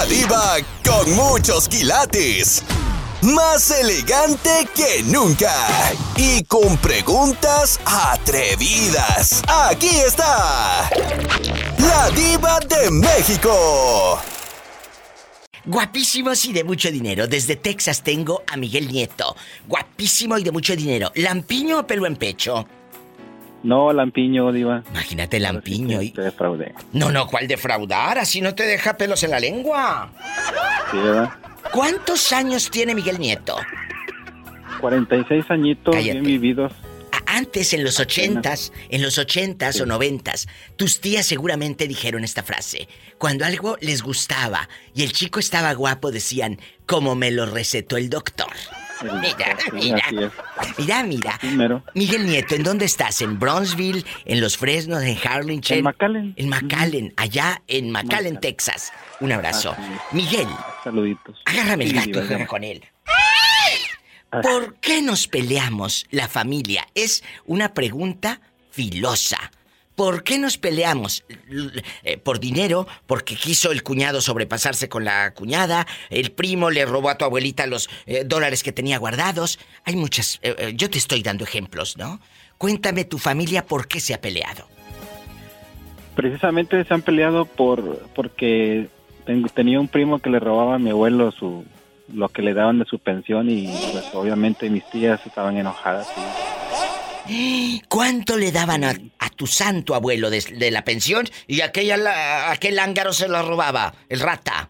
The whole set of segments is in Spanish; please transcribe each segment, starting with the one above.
La diva con muchos quilates. Más elegante que nunca. Y con preguntas atrevidas. Aquí está. La diva de México. Guapísimos y de mucho dinero. Desde Texas tengo a Miguel Nieto. Guapísimo y de mucho dinero. ¿Lampiño o pelo en pecho? No, Lampiño, Diva. Imagínate Lampiño y. Te defraudé. No, no, ¿cuál defraudar? Así no te deja pelos en la lengua. Sí, ¿verdad? ¿Cuántos años tiene Miguel Nieto? 46 añitos Cállate. bien vividos. Antes, en los ochentas, en los ochentas o noventas, tus tías seguramente dijeron esta frase. Cuando algo les gustaba y el chico estaba guapo, decían, como me lo recetó el doctor. Mira, mira. Mira, mira. Primero. Miguel Nieto, ¿en dónde estás? ¿En Bronzeville? ¿En Los Fresnos? ¿En Harlingen? En McAllen. En McAllen, allá en McAllen, McAllen. Texas. Un abrazo. Miguel, Saluditos. agárrame el gato y juega con él. Ah, ¿Por qué nos peleamos la familia? Es una pregunta filosa. ¿Por qué nos peleamos? Eh, ¿Por dinero? ¿Porque quiso el cuñado sobrepasarse con la cuñada? ¿El primo le robó a tu abuelita los eh, dólares que tenía guardados? Hay muchas... eh, yo te estoy dando ejemplos, ¿no? Cuéntame tu familia por qué se ha peleado. Precisamente se han peleado por porque tenía un primo que le robaba a mi abuelo su lo que le daban de su pensión y pues obviamente mis tías estaban enojadas. y- ¿Cuánto le daban a, a tu santo abuelo de, de la pensión y aquella, la- aquel ángaro se lo robaba, el rata?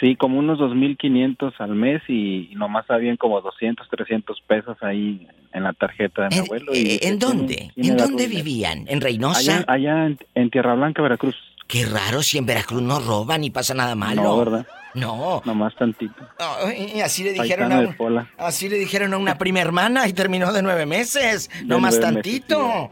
Sí, como unos 2.500 al mes y, y nomás habían como 200, 300 pesos ahí en la tarjeta de mi ¿En, abuelo. eh, y dije, ¿en ¿quién- dónde? ¿En dónde vivían? ¿En Reynosa? Allá, allá en, en Tierra Blanca, Veracruz. Qué raro si en Veracruz no roban ni pasa nada malo. No, ¿verdad? No. Nomás tantito. Ay, así le dijeron a un- así le dijeron a una prima hermana y terminó de nueve meses. No De más nueve meses, tantito.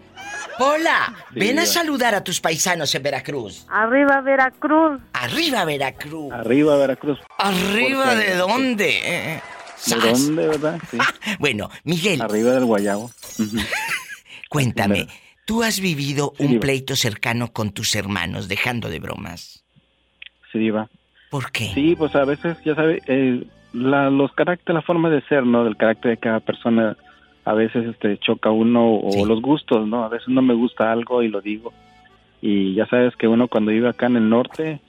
Pola, Sí, ven a saludar a tus paisanos en Veracruz. Arriba Veracruz. Arriba Veracruz. Arriba, Veracruz. ¿Arriba de dónde? Eh, eh. ¿De dónde, verdad? Sí. Bueno, Miguel, Arriba del Guayabo. Cuéntame. ¿tú has vivido Sí, un diva. pleito cercano con tus hermanos, dejando de bromas? Sí, Diva. ¿Por qué? Sí, pues a veces, ya sabe, eh, la, los caracteres, la forma de ser, ¿no? Del carácter de cada persona, a veces este choca uno o Sí. los gustos, ¿no? A veces no me gusta algo y lo digo. Y ya sabes que uno cuando vive acá en el norte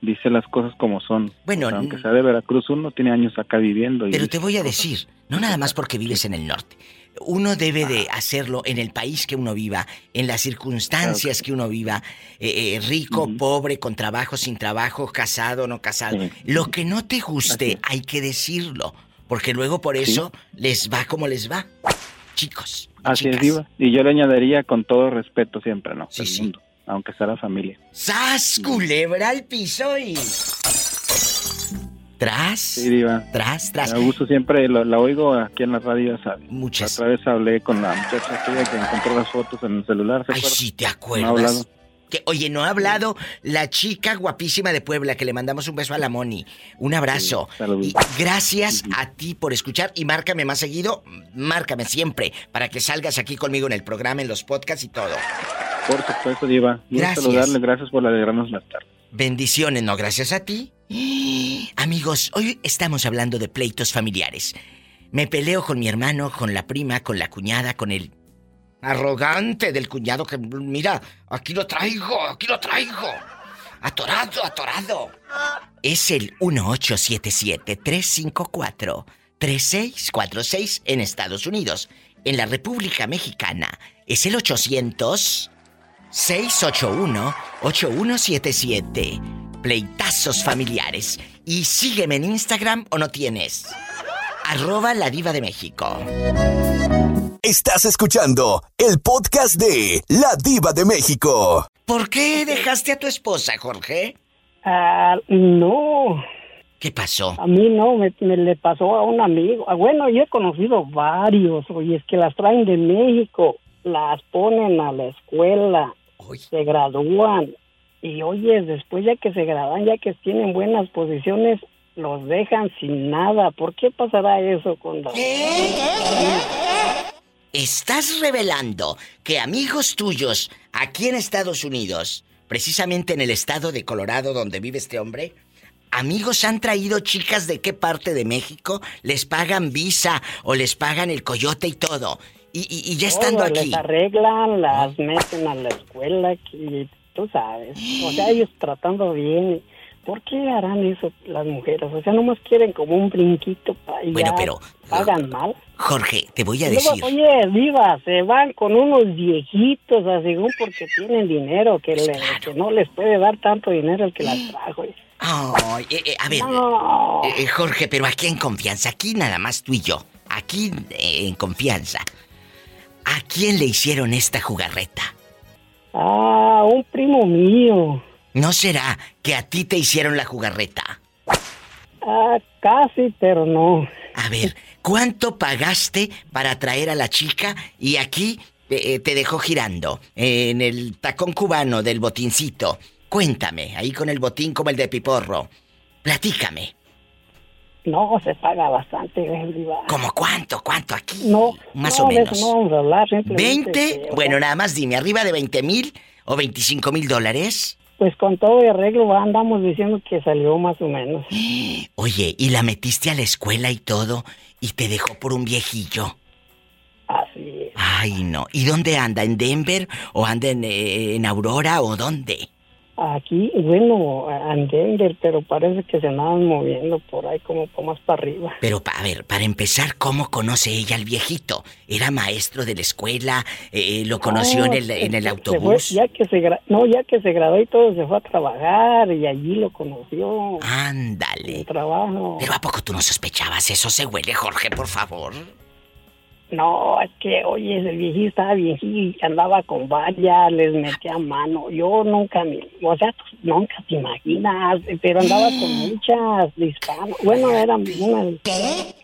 dice las cosas como son. Bueno, O sea, aunque sea de Veracruz, uno tiene años acá viviendo. Y Pero te voy a decir, no nada más porque vives en el norte. Uno debe de hacerlo en el país que uno viva, en las circunstancias que uno viva, eh, eh, rico, pobre, con trabajo, sin trabajo, casado, no casado. Lo que no te guste, hay que decirlo, porque luego por Sí. eso les va como les va. Chicos. Así chicas. es, Diva. Y yo le añadiría con todo respeto siempre, ¿no? Sí, El sí. mundo, aunque sea la familia. ¡Sas, culebra al piso y... Tras, Sí, Diva. tras, tras. Me gusto siempre, la oigo aquí en la radio. Muchas. Otra vez hablé con la muchacha aquella que encontró las fotos en el celular, ¿se Ay, sí, te No ha acuerdas. hablado. Que, oye, no ha hablado la chica guapísima de Puebla, que le mandamos un beso a la Moni. Un abrazo. Sí, y gracias a ti por escuchar y márcame más seguido, márcame siempre, para que salgas aquí conmigo en el programa, en los podcasts y todo. Por supuesto, Diva. Gracias. saludarle, gracias por alegrarnos la tarde. Bendiciones, no gracias a ti. Amigos, hoy estamos hablando de pleitos familiares. Me peleo con mi hermano, con la prima, con la cuñada, con el arrogante del cuñado que, mira, aquí lo traigo, aquí lo traigo. Atorado, atorado. Es el 1877-354-3646 en Estados Unidos. En la República Mexicana es el 800 681-8177. Pleitazos familiares. Y sígueme en Instagram o no tienes. Arroba la diva de México. Estás escuchando el podcast de La Diva de México. ¿Por qué dejaste a tu esposa, Jorge? Ah, no, ¿Qué pasó? a mí no, me, me le pasó a un amigo. Ah, Bueno, yo he conocido varios, oye, es que las traen de México, las ponen a la escuela, Uy, se gradúan y oye, después ya que se gradúan, ya que tienen buenas posiciones, los dejan sin nada. ¿Por qué pasará eso con la... Estás revelando que amigos tuyos aquí en Estados Unidos, precisamente en el estado de Colorado donde vive este hombre, amigos han traído chicas de qué parte de México, les pagan visa o les pagan el coyote y todo. Y, ya estando aquí. Les arreglan, las meten a la escuela, y tú sabes. O sea, ellos tratando bien. ¿Por qué harán eso las mujeres? O sea, nomás quieren como un brinquito para Bueno, pero... Pagan mal. Jorge, te voy a decir... oye, viva, se van con unos viejitos, así porque tienen dinero, que, le, que no les puede dar tanto dinero el que las trajo. Ay, eh, eh, a ver, eh, Jorge, pero aquí en confianza, aquí nada más tú y yo, aquí en confianza. ¿A quién le hicieron esta jugarreta? Ah, un primo mío. ¿No será que a ti te hicieron la jugarreta? Ah, casi, pero no. A ver, ¿cuánto pagaste para traer a la chica y aquí eh, te dejó girando en el tacón cubano del botincito? Cuéntame, ahí con el botín como el de Piporro. Platícame. No, se paga bastante, ¿Cómo cuánto? ¿Cuánto aquí? No, más o menos. no vamos a hablar, ¿20? bueno, nada más dime, ¿arriba de 20 mil o 25 mil dólares? Pues con todo el arreglo andamos diciendo que salió más o menos. Oye, ¿y la metiste a la escuela y todo y te dejó por un viejillo? Así es. Ay, no. ¿Y dónde anda? ¿En Denver o anda en, eh, en Aurora o dónde? Aquí, bueno, en Denver, pero parece que se andaban moviendo por ahí como, más para arriba. Pero, a ver, para empezar, ¿cómo conoce ella al viejito? ¿Era maestro de la escuela? Eh, ¿Lo conoció en, el, en el autobús? ya que se no, ya que se graduó y todo, se fue a trabajar y allí lo conoció. Ándale. trabajo. Pero ¿a poco tú no sospechabas? Eso se huele, Jorge, por favor. No, es que, oye, el viejito estaba viejito, andaba con varias, les metía mano. Yo nunca, me, o sea, nunca te imaginas, pero andaba con muchas disparos. Bueno, eran unas... ¿Qué?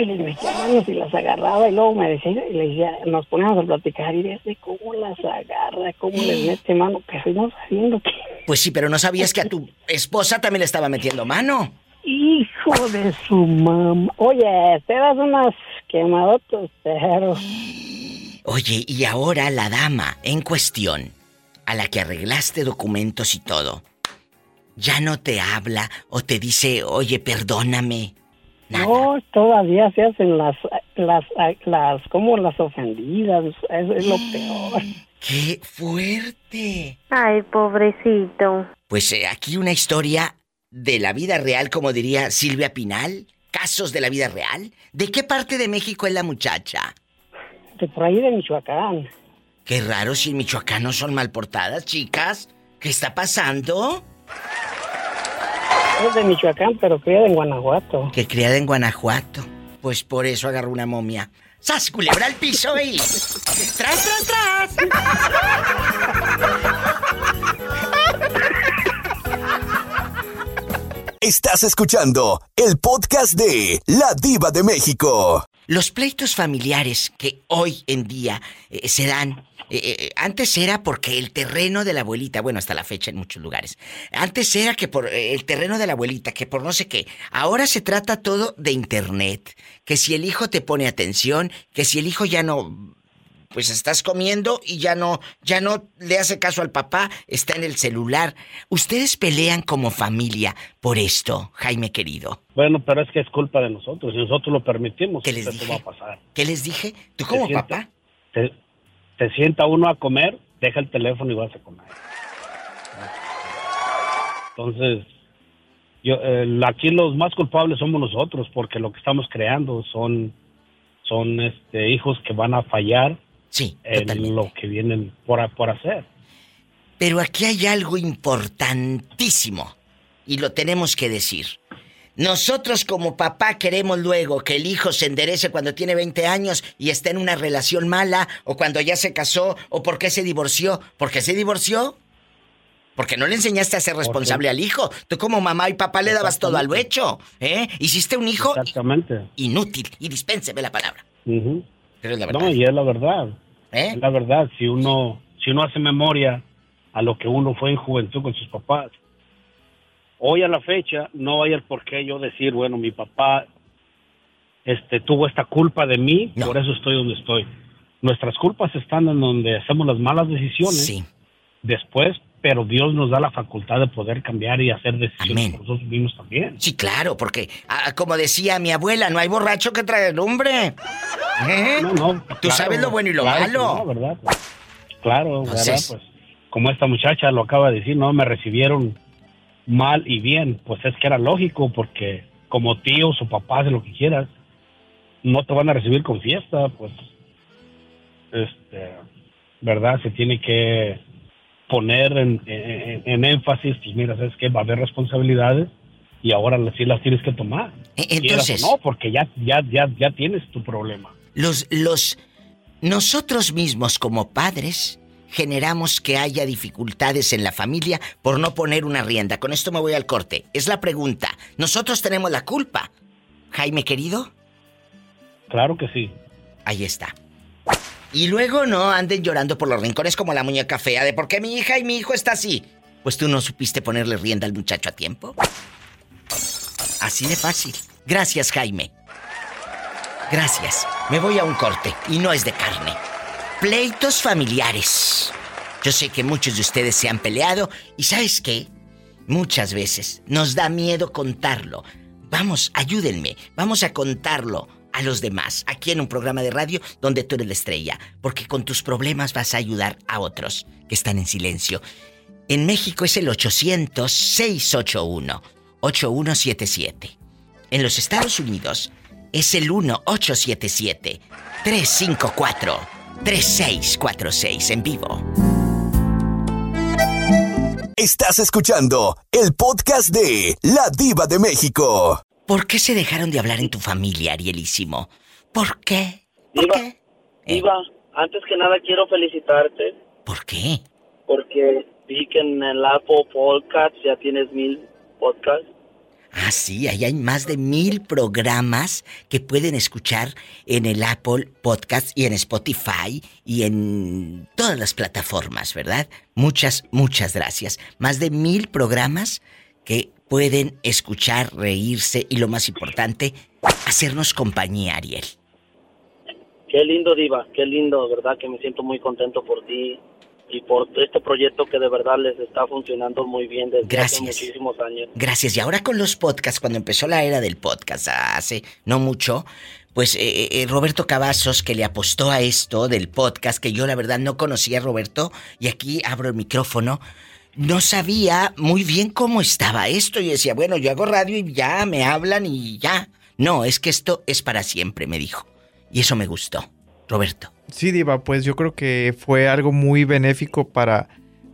y les metía manos y las agarraba y luego me decía, y le decía, nos poníamos a platicar y decía, ¿cómo las agarra? ¿Cómo les mete mano? Pero no sabiendo que... Pues sí, pero no sabías que a tu esposa también le estaba metiendo mano. Hijo de su mamá. Oye, te das unas quemadotas, pero... Oye, y ahora la dama en cuestión, a la que arreglaste documentos y todo, ¿ya no te habla o te dice, oye, perdóname? No, todavía se hacen las, las, las, como las ofendidas, es, es lo peor. ¡Qué fuerte! Ay, pobrecito. Pues eh, aquí una historia de la vida real, como diría Silvia Pinal? ¿Casos de la vida real? ¿De qué parte de México es la muchacha? De por ahí de Michoacán. Qué raro si en Michoacán no son mal portadas, chicas. ¿Qué está pasando? Es de Michoacán, pero criada en Guanajuato. Que criada en Guanajuato. Pues por eso agarró una momia. ¡Sas, culebra al piso y... ¡Tras, tras, tras! Estás escuchando el podcast de La Diva de México. Los pleitos familiares que hoy en día eh, se dan eh, eh, antes era porque el terreno de la abuelita, bueno, hasta la fecha en muchos lugares. Antes era que por el terreno de la abuelita, que por no sé qué. Ahora se trata todo de internet. Que si el hijo te pone atención, que si el hijo ya no pues estás comiendo y ya no, ya no le hace caso al papá, está en el celular. ¿Ustedes pelean como familia por esto, Jaime querido? Bueno, pero es que es culpa de nosotros, si nosotros lo permitimos, ¿qué les dije? Va a pasar. ¿Qué les dije? ¿Tú como papá? Te, sienta uno a comer, deja el teléfono y vas a comer. Entonces, yo, eh, aquí los más culpables somos nosotros, porque lo que estamos creando son, son este, hijos que van a fallar Sí, en lo que vienen por, por hacer. Pero aquí hay algo importantísimo y lo tenemos que decir. Nosotros como papá queremos luego que el hijo se enderece cuando tiene 20 años y esté en una relación mala o cuando ya se casó o porque se divorció. ¿Por qué se divorció? Porque no le enseñaste a ser responsable al hijo. Tú como mamá y papá le dabas todo al hecho. ¿eh? Hiciste un hijo Exactamente. inútil. Y dispénseme la palabra. No, y es la verdad. ¿Eh? Es la verdad. Si uno, si uno hace memoria a lo que uno fue en juventud con sus papás, hoy a la fecha no hay el por qué yo decir, bueno, mi papá este, tuvo esta culpa de mí, por eso estoy donde estoy. Nuestras culpas están en donde hacemos las malas decisiones. Después pero Dios nos da la facultad de poder cambiar y hacer decisiones por nosotros mismos también. Sí, claro, porque ah, como decía mi abuela, no hay borracho que trae el hombre. ¿Eh? No, no. Tú sabes lo bueno y lo malo. ¿verdad? Claro, ¿verdad? Pues como esta muchacha lo acaba de decir, no, me recibieron mal y bien, pues es que era lógico porque como tío o papá, de lo que quieras, no te van a recibir con fiesta, pues, este, ¿verdad? Se tiene que poner en, énfasis, pues mira, sabes que va a haber responsabilidades y ahora sí las tienes que tomar. E, entonces, no, porque ya, ya, ya, ya tienes tu problema. Los, los, nosotros mismos como padres generamos que haya dificultades en la familia por no poner una rienda. Con esto me voy al corte. Es la pregunta. ¿Nosotros tenemos la culpa? Jaime querido. Claro que sí. Ahí está. Y luego no anden llorando por los rincones como la muñeca fea de por qué mi hija y mi hijo está así. Pues tú no supiste ponerle rienda al muchacho a tiempo. Así de fácil. Gracias, Jaime. Gracias. Me voy a un corte y no es de carne. Pleitos familiares. Yo sé que muchos de ustedes se han peleado y sabes qué? Muchas veces nos da miedo contarlo. Vamos, ayúdenme. Vamos a contarlo a los demás, aquí en un programa de radio donde tú eres la estrella, porque con tus problemas vas a ayudar a otros que están en silencio. En México es el 800-681-8177. En los Estados Unidos es el 1877-354-3646 en vivo. Estás escuchando el podcast de La Diva de México. ¿Por qué se dejaron de hablar en tu familia, Arielísimo? ¿Por qué? ¿Por qué? Eh. antes que nada quiero felicitarte. ¿Por qué? Porque vi que en el Apple Podcast ya tienes mil podcasts. Ah, sí, ahí hay más de mil programas que pueden escuchar en el Apple Podcast y en Spotify y en todas las plataformas, ¿verdad? Muchas, muchas gracias. Más de mil programas que pueden escuchar, reírse y lo más importante, hacernos compañía, Ariel. Qué lindo, Diva, qué lindo, verdad que me siento muy contento por ti y por este proyecto que de verdad les está funcionando muy bien desde hace muchísimos años. Gracias. Y ahora con los podcasts, cuando empezó la era del podcast hace no mucho, pues eh, eh, eh, Roberto Cavazos, que le apostó a esto del podcast, que yo la verdad no conocía a Roberto, y aquí abro el micrófono, no sabía muy bien cómo estaba esto. Y decía, bueno, yo hago radio y ya me hablan y ya. No, es que esto es para siempre, me dijo. Y eso me gustó. Roberto. Sí, Diva, pues yo creo que fue algo muy benéfico para,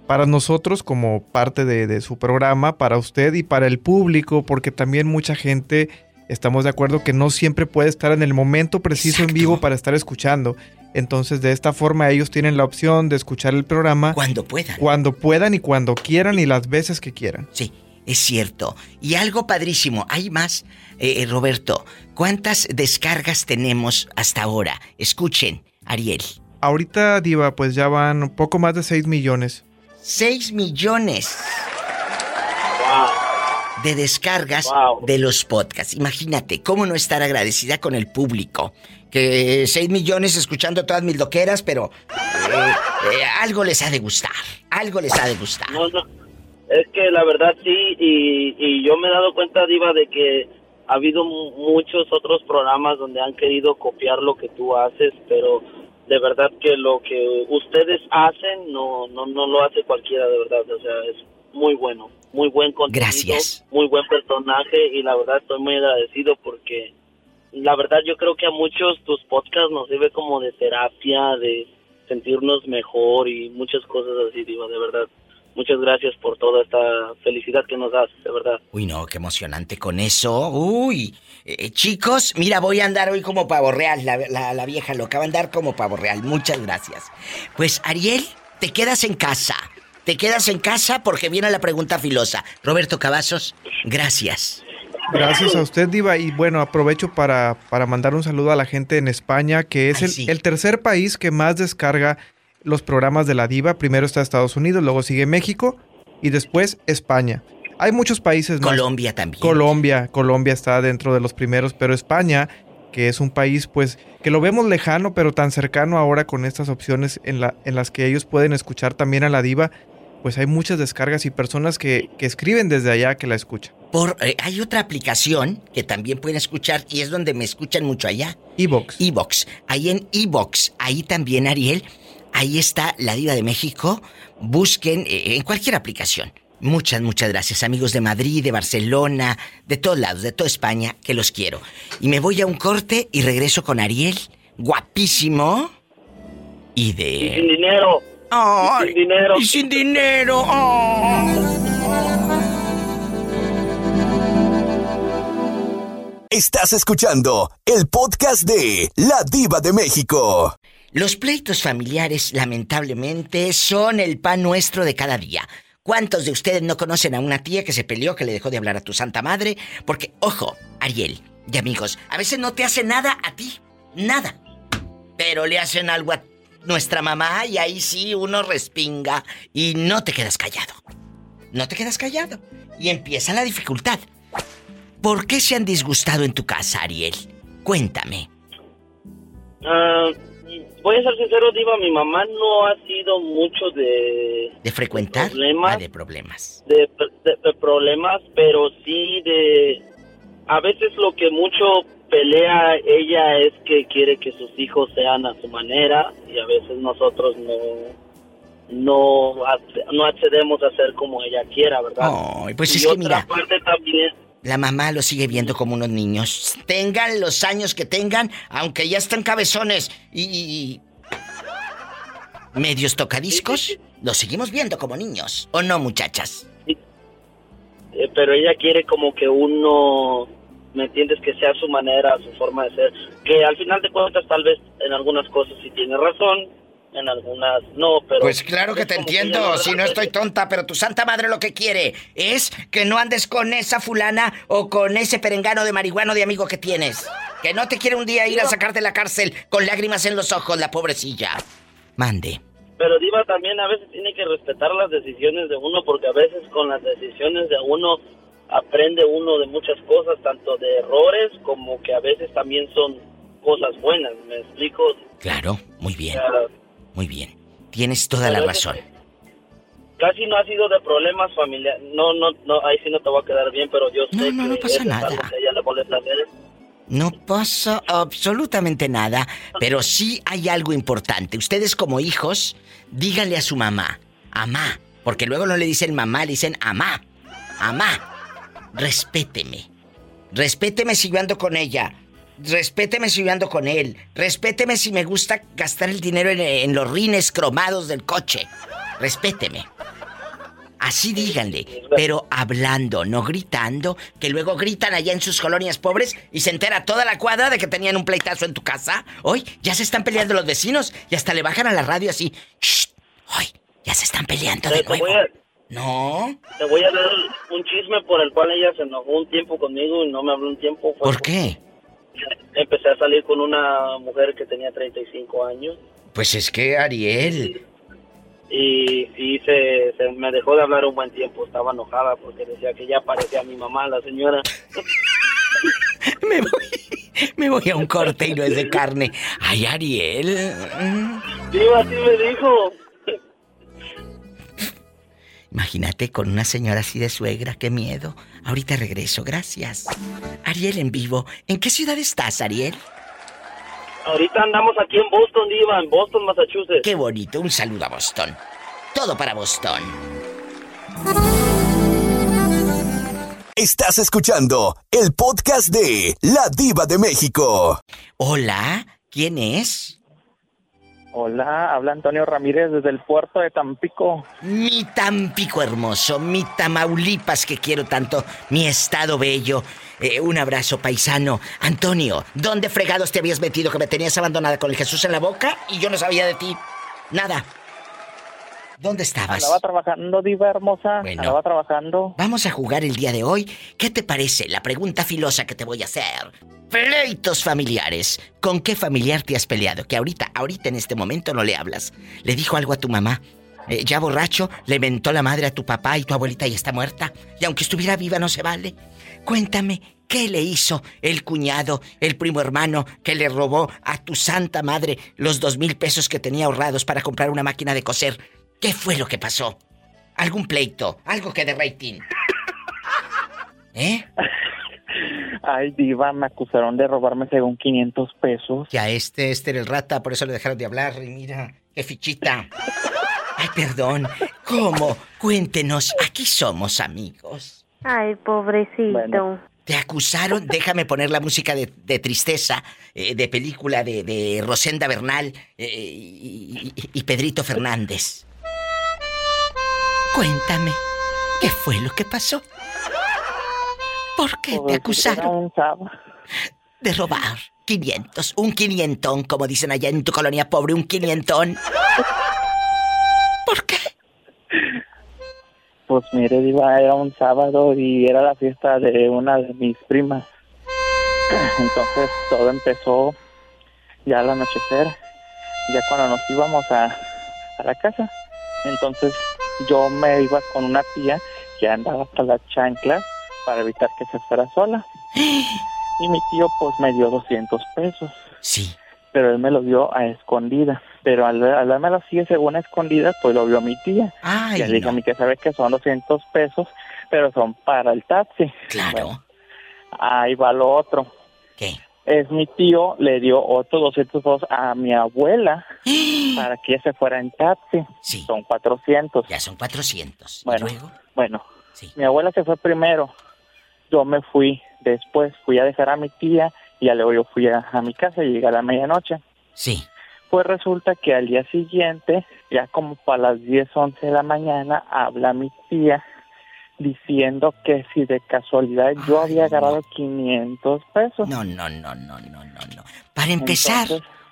para nosotros como parte de, de su programa, para usted y para el público, porque también mucha gente estamos de acuerdo que no siempre puede estar en el momento preciso en vivo para estar escuchando. Entonces, de esta forma ellos tienen la opción de escuchar el programa cuando puedan. Cuando puedan y cuando quieran y las veces que quieran. Sí, es cierto. Y algo padrísimo, hay más, eh, eh, Roberto. ¿Cuántas descargas tenemos hasta ahora? Escuchen, Ariel. Ahorita, Diva, pues ya van un poco más de 6 millones. 6 millones de descargas de los podcasts. Imagínate, ¿cómo no estar agradecida con el público? Que 6 millones escuchando todas mis loqueras, pero eh, eh, algo les ha de gustar. Algo les ha de gustar. No, no. Es que la verdad sí, y, y yo me he dado cuenta, Diva, de que ha habido muchos otros programas donde han querido copiar lo que tú haces, pero de verdad que lo que ustedes hacen no, no, no lo hace cualquiera, de verdad. O sea, es muy bueno muy buen contenido, Gracias. muy buen personaje y la verdad estoy muy agradecido porque la verdad yo creo que a muchos tus podcasts nos sirve como de terapia, de sentirnos mejor y muchas cosas así, digo, de verdad. Muchas gracias por toda esta felicidad que nos das, de verdad. Uy, no, qué emocionante con eso. Uy, eh, chicos, mira, voy a andar hoy como pavo real, la, la, la vieja loca va a andar como pavo real. Muchas gracias. Pues, Ariel, te quedas en casa. Te quedas en casa porque viene la pregunta filosa. Roberto Cavazos, gracias. Gracias a usted, Diva. Y bueno, aprovecho para, para mandar un saludo a la gente en España, que es el, tercer país que más descarga los programas de la Diva. Primero está Estados Unidos, luego sigue México y después España. Hay muchos países más. Colombia también. Colombia, Colombia está dentro de los primeros, pero España, que es un país pues que lo vemos lejano, pero tan cercano ahora con estas opciones en, la, en las que ellos pueden escuchar también a la diva, pues hay muchas descargas y personas que, escriben desde allá que la escuchan. Por, eh, hay otra aplicación que también pueden escuchar y es donde me escuchan mucho allá. Evox. Evox. Ahí en Evox, ahí también, Ariel, ahí está la Diva de México. Busquen eh, en cualquier aplicación. Muchas, muchas gracias, amigos de Madrid, de Barcelona, de todos lados, de toda España, que los quiero. Y me voy a un corte y regreso con Ariel, guapísimo. Y de. sin dinero y sin dinero. Y sin dinero. Estás escuchando el podcast de La Diva de México. Los pleitos familiares, lamentablemente, son el pan nuestro de cada día. ¿Cuántos de ustedes no conocen a una tía que se peleó, que le dejó de hablar a tu santa madre? Porque, ojo, Ariel y amigos, a veces no te hace nada a ti, nada. Pero le hacen algo a nuestra mamá y ahí sí uno respinga y no te quedas callado. No te quedas callado. Y empieza la dificultad. ¿Por qué se han disgustado en tu casa, Ariel? Cuéntame. Ah, voy a ser sincero, Diva, mi mamá no ha sido mucho de... ¿De frecuentar? De problemas. Ah, de problemas. de problemas, pero sí de... A veces lo que mucho pelea ella es que quiere que sus hijos sean a su manera y a veces nosotros no no no accedemos a ser como ella quiera, ¿verdad? pues es que mira, la mamá lo sigue viendo como unos niños, tengan los años que tengan, aunque ya están cabezones y, medios tocadiscos, los seguimos viendo como niños, ¿o no, muchachas? Eh, pero ella quiere como que uno ¿me entiendes? Que sea su manera, su forma de ser. Que al final de cuentas tal vez en algunas cosas sí tiene razón, en algunas no, pero... Pues claro que te entiendo, si no estoy tonta, pero tu santa madre lo que quiere es que no andes con esa fulana o con ese perengano de marihuano de amigo que tienes. Que no te quiere un día ir a sacarte de la cárcel con lágrimas en los ojos, la pobrecilla. Mande. Pero Diva también a veces tiene que respetar las decisiones de uno porque a veces con las decisiones de uno aprende uno de muchas cosas, tanto de errores como que a veces también son cosas buenas, ¿me explico? Claro, muy bien. muy bien. Tienes toda la razón. Casi no ha sido de problemas familiares. No, no, no, ahí sí no te va a quedar bien, pero yo sé no, no, pasa nada. No pasa absolutamente nada, pero sí hay algo importante. Ustedes como hijos, díganle a su mamá, amá, porque luego no le dicen mamá, le dicen amá, amá respéteme. Respéteme si yo ando con ella. Respéteme si yo ando con él. Respéteme si me gusta gastar el dinero en, los rines cromados del coche. Respéteme. Así díganle, pero hablando, no gritando, que luego gritan allá en sus colonias pobres y se entera toda la cuadra de que tenían un pleitazo en tu casa. Hoy ya se están peleando los vecinos y hasta le bajan a la radio así. ¡Shh! Hoy ya se están peleando de nuevo. No. Te voy a dar un chisme por el cual ella se enojó un tiempo conmigo y no me habló un tiempo. ¿Por qué? Empecé a salir con una mujer que tenía 35 años. Pues es que Ariel. Y, y se, me dejó de hablar un buen tiempo. Estaba enojada porque decía que ya parecía mi mamá, la señora. me, voy, me voy a un corte y no es de carne. Ay, Ariel. Sí, así me dijo. Imagínate con una señora así de suegra, qué miedo. Ahorita regreso, gracias. Ariel en vivo. ¿En qué ciudad estás, Ariel? Ahorita andamos aquí en Boston, Diva, en Boston, Massachusetts. Qué bonito, un saludo a Boston. Todo para Boston. Estás escuchando el podcast de La Diva de México. Hola, ¿quién es? Hola, habla Antonio Ramírez desde el puerto de Tampico. Mi Tampico hermoso, mi Tamaulipas que quiero tanto, mi estado bello. Eh, un abrazo paisano. Antonio, ¿dónde fregados te habías metido que me tenías abandonada con el Jesús en la boca y yo no sabía de ti? Nada. ¿Dónde estabas? Estaba trabajando, diva hermosa. Bueno, Estaba trabajando. Vamos a jugar el día de hoy. ¿Qué te parece la pregunta filosa que te voy a hacer? Pleitos familiares. ¿Con qué familiar te has peleado? Que ahorita, ahorita en este momento no le hablas. Le dijo algo a tu mamá. Eh, ya borracho, le mentó la madre a tu papá y tu abuelita ya está muerta. Y aunque estuviera viva no se vale. Cuéntame, ¿qué le hizo el cuñado, el primo hermano, que le robó a tu santa madre los dos mil pesos que tenía ahorrados para comprar una máquina de coser? ¿Qué fue lo que pasó? algún pleito, algo que de rating. ¿Eh? Ay, diva, me acusaron de robarme según 500 pesos. Ya este, este era el rata, por eso le dejaron de hablar. Y mira, qué fichita. Ay, perdón. ¿Cómo? Cuéntenos, aquí somos amigos. Ay, pobrecito. Te acusaron, déjame poner la música de, tristeza, eh, de película de, Rosenda Bernal eh, y, Pedrito Fernández. Cuéntame, ¿qué fue lo que pasó? ¿Por qué te acusaron de robar 500? Un quinientón, como dicen allá en tu colonia pobre, un quinientón. ¿Por qué? Pues mire, Diva, era un sábado y era la fiesta de una de mis primas. Entonces todo empezó ya al anochecer, ya cuando nos íbamos a, a la casa. Entonces yo me iba con una tía que andaba hasta la chancla para evitar que se fuera sola. Y mi tío pues me dio 200 pesos. Sí. Pero él me lo dio a escondida. Pero al, al darme según a escondidas, pues lo vio mi tía. Ay, y le dije a mi tía, ¿sabe que son 200 pesos? Pero son para el taxi. Claro. ahí va lo otro. ¿Qué? Es mi tío, le dio otros 200 pesos a mi abuela para que se fuera en taxi. Sí. Son 400. Ya son 400. Bueno, luego? bueno. Sí. Mi abuela se fue primero yo me fui después, fui a dejar a mi tía y luego yo fui a, mi casa y llegué a la medianoche. Sí. Pues resulta que al día siguiente, ya como para las 10, 11 de la mañana, habla mi tía diciendo que si de casualidad yo había agarrado 500 pesos. No, no, no, no, no, no, no. Para empezar,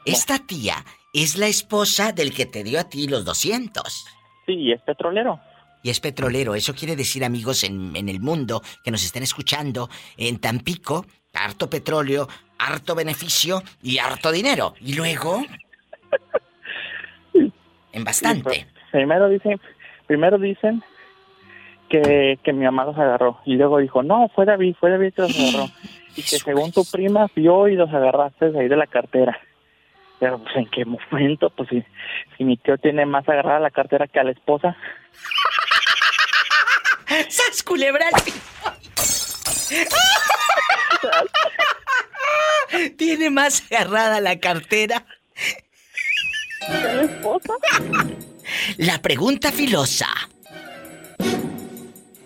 esta tía es la esposa del que te dio a ti los 200. Sí, es petrolero y es petrolero. Eso quiere decir, amigos, en, el mundo que nos estén escuchando, en Tampico, harto petróleo, harto beneficio y harto dinero. Y luego, en bastante. Pues, primero dicen, primero dicen que, que mi mamá los agarró. Y luego dijo, no, fue David, fue David que los agarró. Y que según tu prima vio y los agarraste de ahí de la cartera. Pero pues en qué momento, pues si, si mi tío tiene más agarrada la cartera que a la esposa. ¡Sas culebra Tiene más agarrada la cartera. ¿La esposa? La pregunta filosa.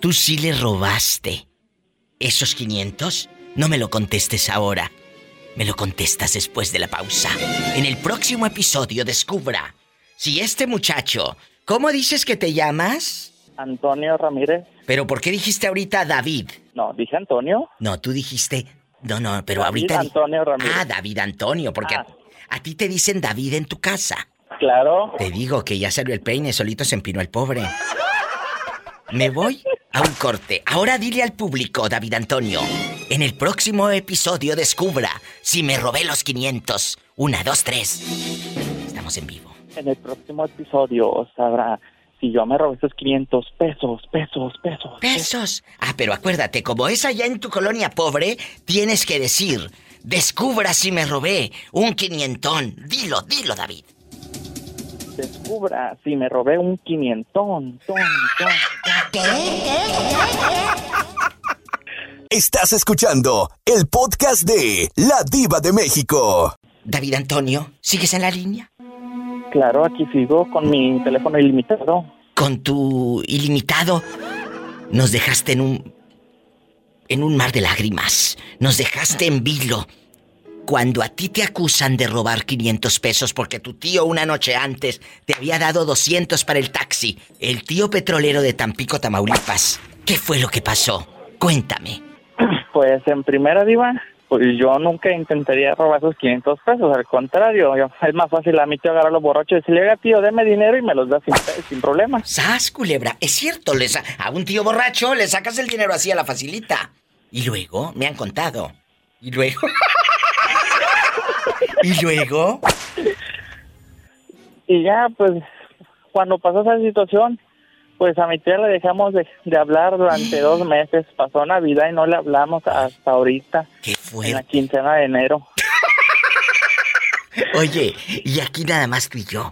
¿Tú sí le robaste esos 500? No me lo contestes ahora. Me lo contestas después de la pausa. En el próximo episodio descubra si este muchacho... ¿Cómo dices que te llamas? Antonio Ramírez. ¿Pero por qué dijiste ahorita David? No, dije Antonio. No, tú dijiste. No, no, pero ahorita. Antonio Ramírez. Ah, David Antonio, porque ah. a, ti te dicen David en tu casa. Claro. Te digo que ya salió el peine, solito se empinó el pobre. Me voy a un corte. Ahora dile al público, David Antonio. En el próximo episodio descubra si me robé los 500. Una, dos, tres. Estamos en vivo. En el próximo episodio sabrá si yo me robé esos 500 pesos, pesos, pesos. Pesos. Ah, pero acuérdate, como es allá en tu colonia pobre, tienes que decir, descubra si me robé un quinientón. Dilo, dilo, David. Descubra si me robé un quinientón. Ton, ¿Qué? Estás escuchando el podcast de La Diva de México. David Antonio, ¿sigues en la línea? Claro, aquí sigo con mi teléfono ilimitado. Con tu ilimitado nos dejaste en un en un mar de lágrimas. Nos dejaste en vilo. Cuando a ti te acusan de robar 500 pesos porque tu tío una noche antes te había dado 200 para el taxi, el tío petrolero de Tampico, Tamaulipas, ¿qué fue lo que pasó? Cuéntame. Pues en primera diva, pues yo nunca intentaría robar esos 500 pesos, al contrario, es más fácil a mí te agarrar los borrachos y decirle, oiga tío, deme dinero y me los da sin, sin problema. ¡Sas, culebra! Es cierto, les a un tío borracho le sacas el dinero así a la facilita. Y luego, me han contado. Y luego... ¿Y luego? Y ya, pues, cuando pasó esa situación, pues a mi tía le dejamos de, hablar durante dos meses. Pasó Navidad y no le hablamos hasta ahorita. ¿Qué fue? En la quincena de enero. Oye, y aquí nada más tú y yo.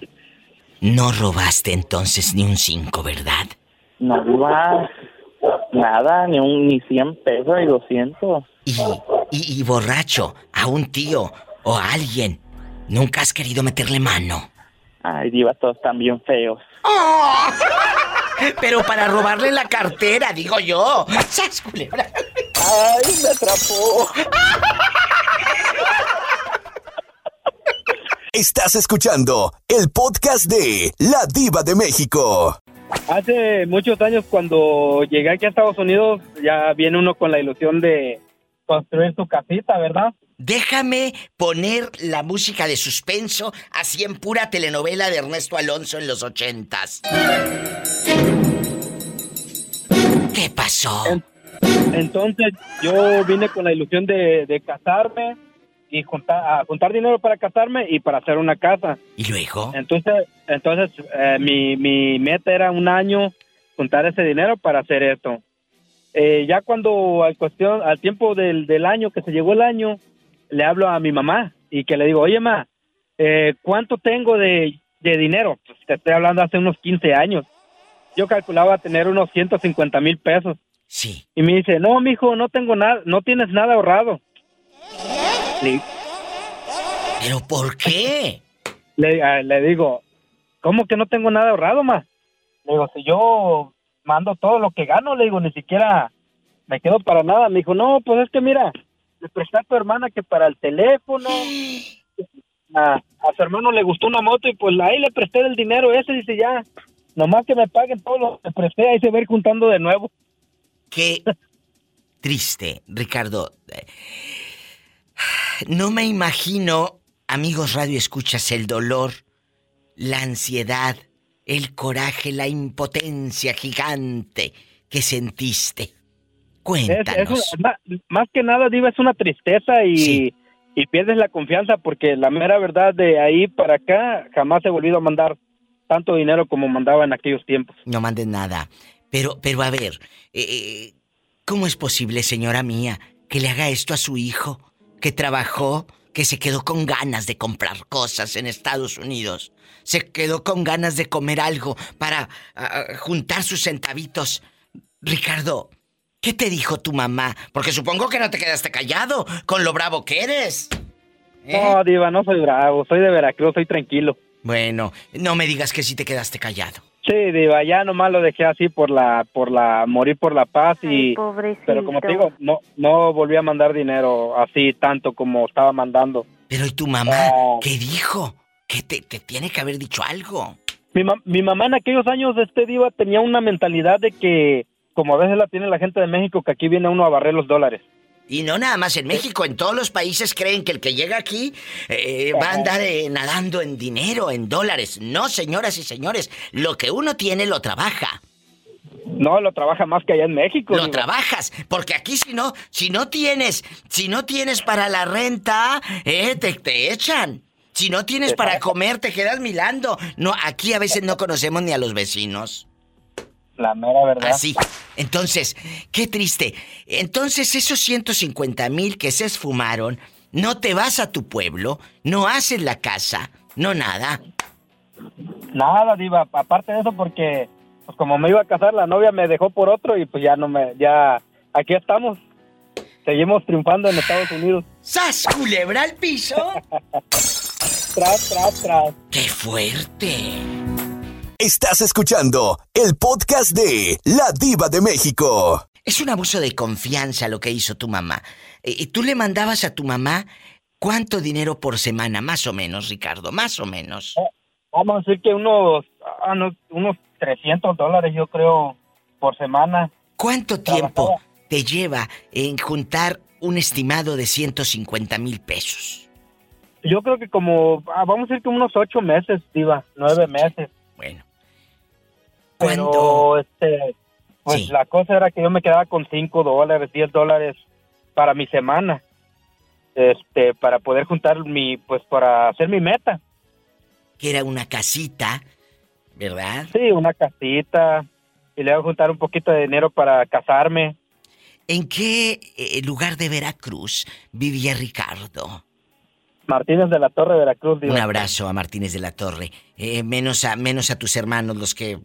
No robaste entonces ni un cinco, ¿verdad? No, Diva, nada, ni un ni 100 pesos ni 200. Y, y, y borracho, a un tío o a alguien, ¿nunca has querido meterle mano? Ay, Diva, todos están bien feos. Pero para robarle la cartera, digo yo. Ay, me atrapó. Estás escuchando el podcast de La Diva de México. Hace muchos años cuando llegué aquí a Estados Unidos, ya viene uno con la ilusión de construir su casita, ¿verdad? Déjame poner la música de suspenso así en pura telenovela de Ernesto Alonso en los ochentas. ¿Qué pasó? entonces yo vine con la ilusión de, casarme y juntar, juntar dinero para casarme y para hacer una casa. ¿Y luego? Entonces, entonces eh, mi, mi meta era un año juntar ese dinero para hacer esto. Eh, ya cuando al cuestión, al tiempo del, del año que se llegó el año, le hablo a mi mamá y que le digo, oye, ma, eh, ¿cuánto tengo de, dinero? Pues te estoy hablando hace unos 15 años. Yo calculaba tener unos 150 mil pesos. Sí. Y me dice, no, mijo, no tengo nada, no tienes nada ahorrado. ¿Pero por qué? Le, le digo, ¿cómo que no tengo nada ahorrado, ma? Le digo, si yo mando todo lo que gano, le digo, ni siquiera me quedo para nada. Me dijo, no, pues es que mira, le presté a tu hermana que para el teléfono. A, su hermano le gustó una moto y pues ahí le presté el dinero ese. Dice ya, nomás que me paguen todo lo que presté, ahí se va a ir juntando de nuevo. Qué triste, Ricardo. No me imagino, amigos Radio Escuchas, el dolor, la ansiedad, el coraje, la impotencia gigante que sentiste. Cuéntanos. más, que nada, Diva, es una tristeza y, pierdes la confianza porque la mera verdad de ahí para acá jamás he volvido a mandar tanto dinero como mandaba en aquellos tiempos. No mandes nada. Pero, pero a ver, eh, eh, ¿cómo es posible, señora mía, que le haga esto a su hijo, que trabajó, que se quedó con ganas de comprar cosas en Estados Unidos? Se quedó con ganas de comer algo para ah, juntar sus centavitos. Ricardo, ¿Qué te dijo tu mamá? Porque supongo que no te quedaste callado con lo bravo que eres. ¿Eh? No, Diva, no soy bravo. Soy de Veracruz, soy tranquilo. Bueno, no me digas que sí te quedaste callado. Sí, Diva, ya nomás lo dejé así por la, por la, morir por la paz y... pero como te digo, no, no volví a mandar dinero así tanto como estaba mandando. Pero ¿y tu mamá? ¿Qué dijo? ¿Qué te, te, tiene que haber dicho algo? Mi, mi mamá en aquellos años, de este Diva, tenía una mentalidad de que como a veces la tiene la gente de México, que aquí viene uno a barrer los dólares. Y no nada más en México, en todos los países creen que el que llega aquí eh, va a andar eh, nadando en dinero, en dólares. No, señoras y señores, lo que uno tiene lo trabaja. No, lo trabaja más que allá en México. Lo trabajas, porque aquí si no, si no tienes, si no tienes para la renta, eh, te, te echan. Si no tienes para comer, te quedas milando. No, aquí a veces no conocemos ni a los vecinos. La mera verdad. Así. Entonces, qué triste. Entonces, esos 150 mil que se esfumaron, no te vas a tu pueblo, no haces la casa, no nada. Nada, Diva. Aparte de eso, porque, pues como me iba a casar, la novia me dejó por otro y pues ya no me. Ya. Aquí estamos. Seguimos triunfando en Estados Unidos. ¡Sas, culebra al piso! tras, tras, tras. ¡Qué fuerte! Estás escuchando el podcast de La Diva de México. Es un abuso de confianza lo que hizo tu mamá. Eh, ¿Y tú le mandabas a tu mamá cuánto dinero por semana, más o menos, Ricardo? Más o menos. Eh, vamos a decir que unos, ah, unos 300 dólares, yo creo, por semana. ¿Cuánto tiempo te lleva en juntar un estimado de 150 mil pesos? Yo creo que como, ah, vamos a decir que unos ocho meses, Diva, nueve meses. Bueno. Pero, este, pues la cosa era que yo me quedaba con 5 dólares, 10 dólares para mi semana. Este, para poder juntar mi, pues para hacer mi meta. Que era una casita, ¿verdad? Sí, una casita. Y le voy a juntar un poquito de dinero para casarme. ¿En qué eh, lugar de Veracruz vivía Ricardo? Martínez de la Torre, Veracruz. Un abrazo a Martínez de la Torre. Eh, menos, a, menos a tus hermanos, los que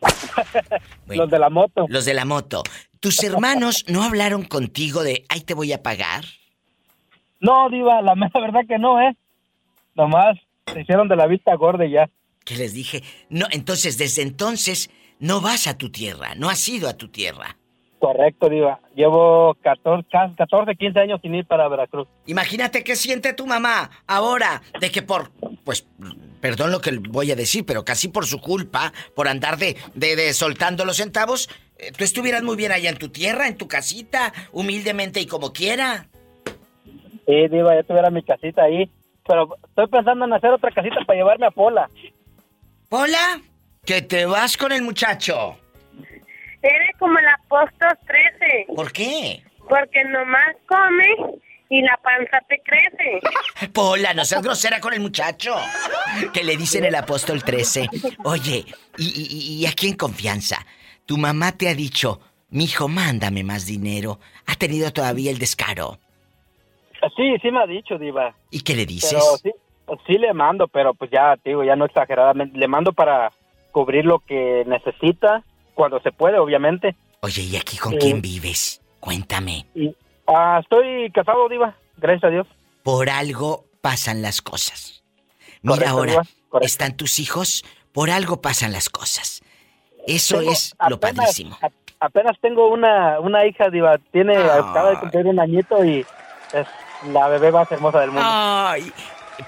los de la moto. Los de la moto. ¿Tus hermanos no hablaron contigo de, ahí te voy a pagar? No, Diva, la verdad que no, ¿eh? Nomás se hicieron de la vista gorda y ya. ¿Qué les dije? No, entonces, desde entonces, no vas a tu tierra, no has ido a tu tierra. Correcto, Diva. Llevo 14, 14, 15 años sin ir para Veracruz. Imagínate qué siente tu mamá ahora de que por, pues, perdón lo que voy a decir, pero casi por su culpa, por andar de, de, soltando los centavos, eh, tú estuvieras muy bien allá en tu tierra, en tu casita, humildemente y como quiera. Sí, Diva, yo tuviera mi casita ahí, pero estoy pensando en hacer otra casita para llevarme a Pola. ¿Pola? Que te vas con el muchacho. Eres como el apóstol 13. ¿Por qué? Porque nomás come y la panza te crece. Pola, no seas grosera con el muchacho. Que le dicen el apóstol 13. Oye, y, y, aquí en confianza, tu mamá te ha dicho, mi hijo, mándame más dinero. ¿Ha tenido todavía el descaro? Sí, sí me ha dicho, Diva. ¿Y qué le dices? sí, sí le mando, pero pues ya, digo, ya no exageradamente. Le mando para cubrir lo que necesita cuando se puede, obviamente. Oye, ¿y aquí con quién vives? Cuéntame. Ah, estoy casado, Diva, gracias a Dios. Por algo pasan las cosas. Mira ahora, están tus hijos, por algo pasan las cosas. Eso es lo padrísimo. apenas tengo una, una hija, Diva, tiene, acaba de cumplir un añito y es la bebé más hermosa del mundo. Ay,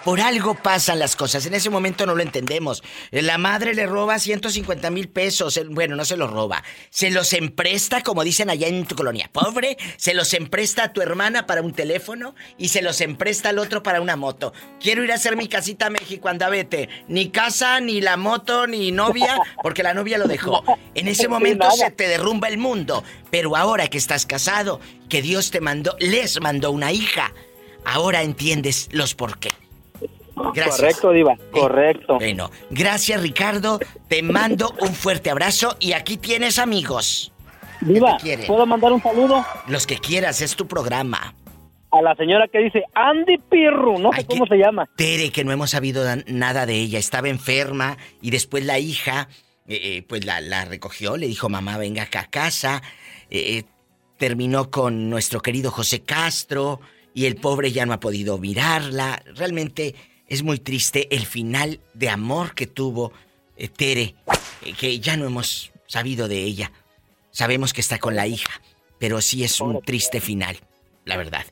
por algo pasan las cosas. En ese momento no lo entendemos. La madre le roba 150 mil pesos. Bueno, no se los roba. Se los empresta, como dicen allá en tu colonia. Pobre, se los empresta a tu hermana para un teléfono y se los empresta al otro para una moto. Quiero ir a hacer mi casita a México, anda vete. Ni casa, ni la moto, ni novia, porque la novia lo dejó. En ese momento se te derrumba el mundo. Pero ahora que estás casado, que Dios te mandó, les mandó una hija. Ahora entiendes los por qué. Correcto, Diva, correcto. Bueno, gracias, Ricardo. Te mando un fuerte abrazo y aquí tienes amigos. Diva, ¿puedo mandar un saludo? Los que quieras, es tu programa. A la señora que dice Andy Pirru, no sé cómo se llama. Tere, que no hemos sabido nada de ella. Estaba enferma y después la hija, eh, eh, pues la, la, recogió, le dijo, mamá, venga acá a casa. Eh, terminó con nuestro querido José Castro y el pobre ya no ha podido mirarla. Realmente es muy triste el final de amor que tuvo eh, Tere, eh, que ya no hemos sabido de ella. Sabemos que está con la hija, pero sí es un triste final, la verdad.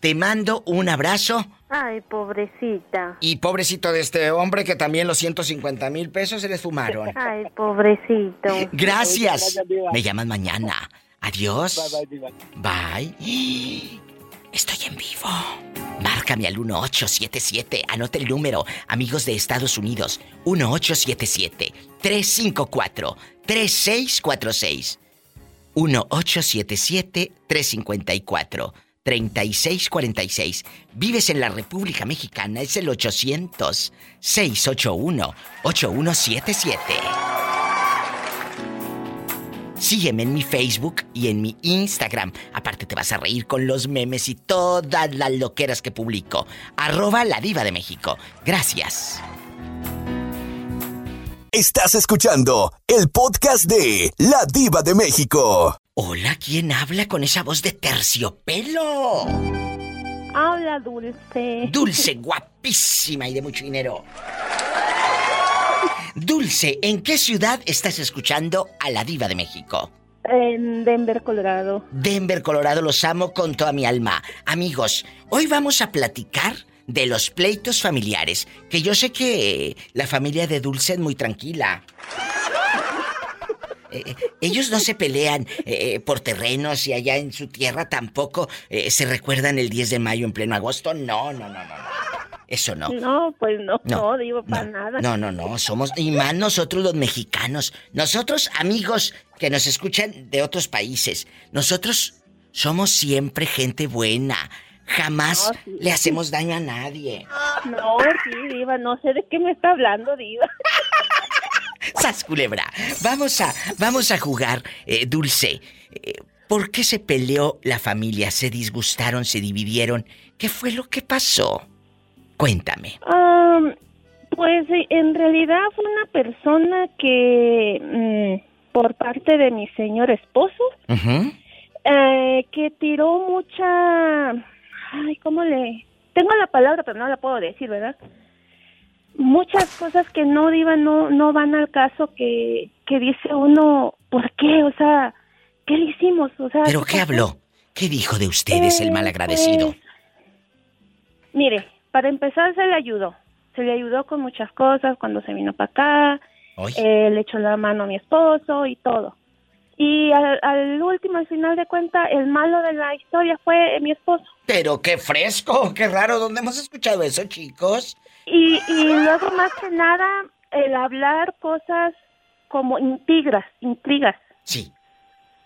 Te mando un abrazo. Ay, pobrecita. Y pobrecito de este hombre que también los 150 mil pesos se le fumaron. Ay, pobrecito. Gracias. Me llaman mañana. Adiós. Bye. bye. bye. Estoy en vivo. Márcame al 1877. Anote el número, amigos de Estados Unidos. 1877-354-3646. 1877-354-3646. Vives en la República Mexicana, es el 800-681-8177. Sígueme en mi Facebook y en mi Instagram. Aparte te vas a reír con los memes y todas las loqueras que publico. Arroba la diva de México. Gracias. Estás escuchando el podcast de La Diva de México. Hola, ¿quién habla con esa voz de terciopelo? Habla Dulce. Dulce, guapísima y de mucho dinero. Dulce, ¿en qué ciudad estás escuchando a la diva de México? En Denver, Colorado. Denver, Colorado, los amo con toda mi alma. Amigos, hoy vamos a platicar de los pleitos familiares, que yo sé que la familia de Dulce es muy tranquila. Eh, eh, ellos no se pelean eh, por terrenos y allá en su tierra tampoco se recuerdan el 10 de mayo en pleno agosto. No, no, no, no. Eso no. No, pues no, no, digo para nada. No, no, no, somos, y más nosotros los mexicanos, nosotros amigos que nos escuchan de otros países, nosotros somos siempre gente buena, jamás le hacemos daño a nadie. No, sí, Diva, no sé de qué me está hablando, Diva. Sas culebra, vamos a, vamos a jugar, eh, Dulce. Eh, ¿Por qué se peleó la familia? ¿Se disgustaron? ¿Se dividieron? ¿Qué fue lo que pasó? Cuéntame. Pues en realidad fue una persona que mm, por parte de mi señor esposo eh, que tiró mucha, ay, ¿cómo le? Tengo la palabra pero no la puedo decir, ¿verdad? Muchas cosas que no divan, no no van al caso que que dice uno, ¿por qué? O sea, ¿qué le hicimos? O sea, ¿Pero qué habló? ¿Qué dijo de ustedes el mal agradecido? Pues, mire, para empezar se le ayudó. Se le ayudó con muchas cosas cuando se vino para acá. Eh, le echó la mano a mi esposo y todo. Y al, último, al final de cuentas, el malo de la historia fue mi esposo. Pero qué fresco, qué raro. ¿Dónde hemos escuchado eso, chicos? Y, y luego, más que nada, el hablar cosas como intrigas, intrigas. Sí.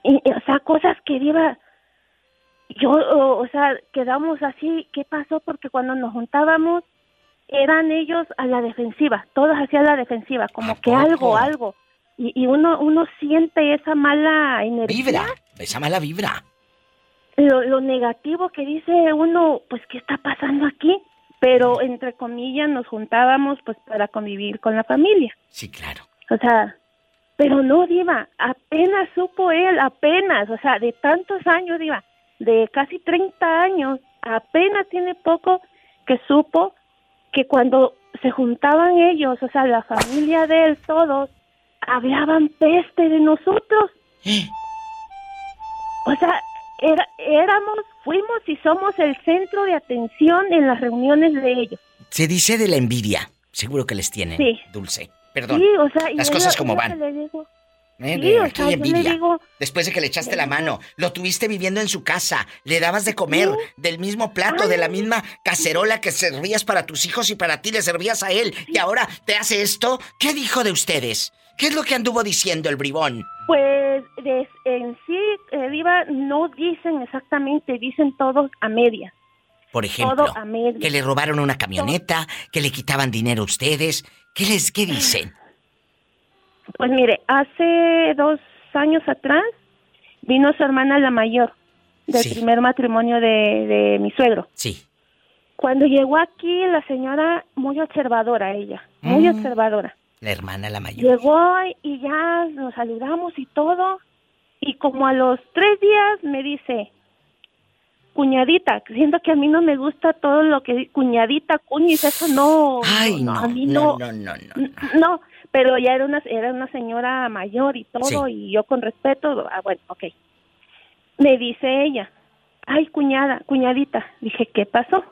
Y, o sea, cosas que iba yo, o, sea, quedamos así, ¿qué pasó? Porque cuando nos juntábamos, eran ellos a la defensiva, todos hacían la defensiva, como que algo, algo. Y, y, uno, uno siente esa mala energía. Vibra, esa mala vibra. Lo, lo negativo que dice uno, pues, ¿qué está pasando aquí? Pero, entre comillas, nos juntábamos, pues, para convivir con la familia. Sí, claro. O sea, pero no, Diva, apenas supo él, apenas, o sea, de tantos años, Diva, de casi 30 años, apenas tiene poco que supo que cuando se juntaban ellos, o sea, la familia de él, todos, hablaban peste de nosotros. O sea, era, éramos, fuimos y somos el centro de atención en las reuniones de ellos. Se dice de la envidia, seguro que les tienen, sí. Dulce. Perdón. Sí, o sea, las cosas como van. Después de que le echaste la mano, lo tuviste viviendo en su casa, le dabas de comer del mismo plato, de la misma cacerola que servías para tus hijos y para ti le servías a él, y ahora te hace esto. ¿Qué dijo de ustedes? ¿Qué es lo que anduvo diciendo el bribón? Pues en sí, eh, no dicen exactamente, dicen todos a media. Por ejemplo, que le robaron una camioneta, que le quitaban dinero a ustedes. ¿Qué les qué dicen? Pues mire, hace dos años atrás vino su hermana la mayor del primer matrimonio de, de, mi suegro. Sí. Cuando llegó aquí, la señora, muy observadora ella, muy mm. observadora. La hermana la mayor. Llegó y ya nos saludamos y todo. Y como a los tres días me dice, cuñadita, siento que a mí no me gusta todo lo que cuñadita, cuñis, eso no. Ay, no, a mí no, no, no, no, no, pero ya era una, era una señora mayor y todo, y yo con respeto, ah, bueno, ok. Me dice ella, ay, cuñada, cuñadita. Dije, ¿qué pasó?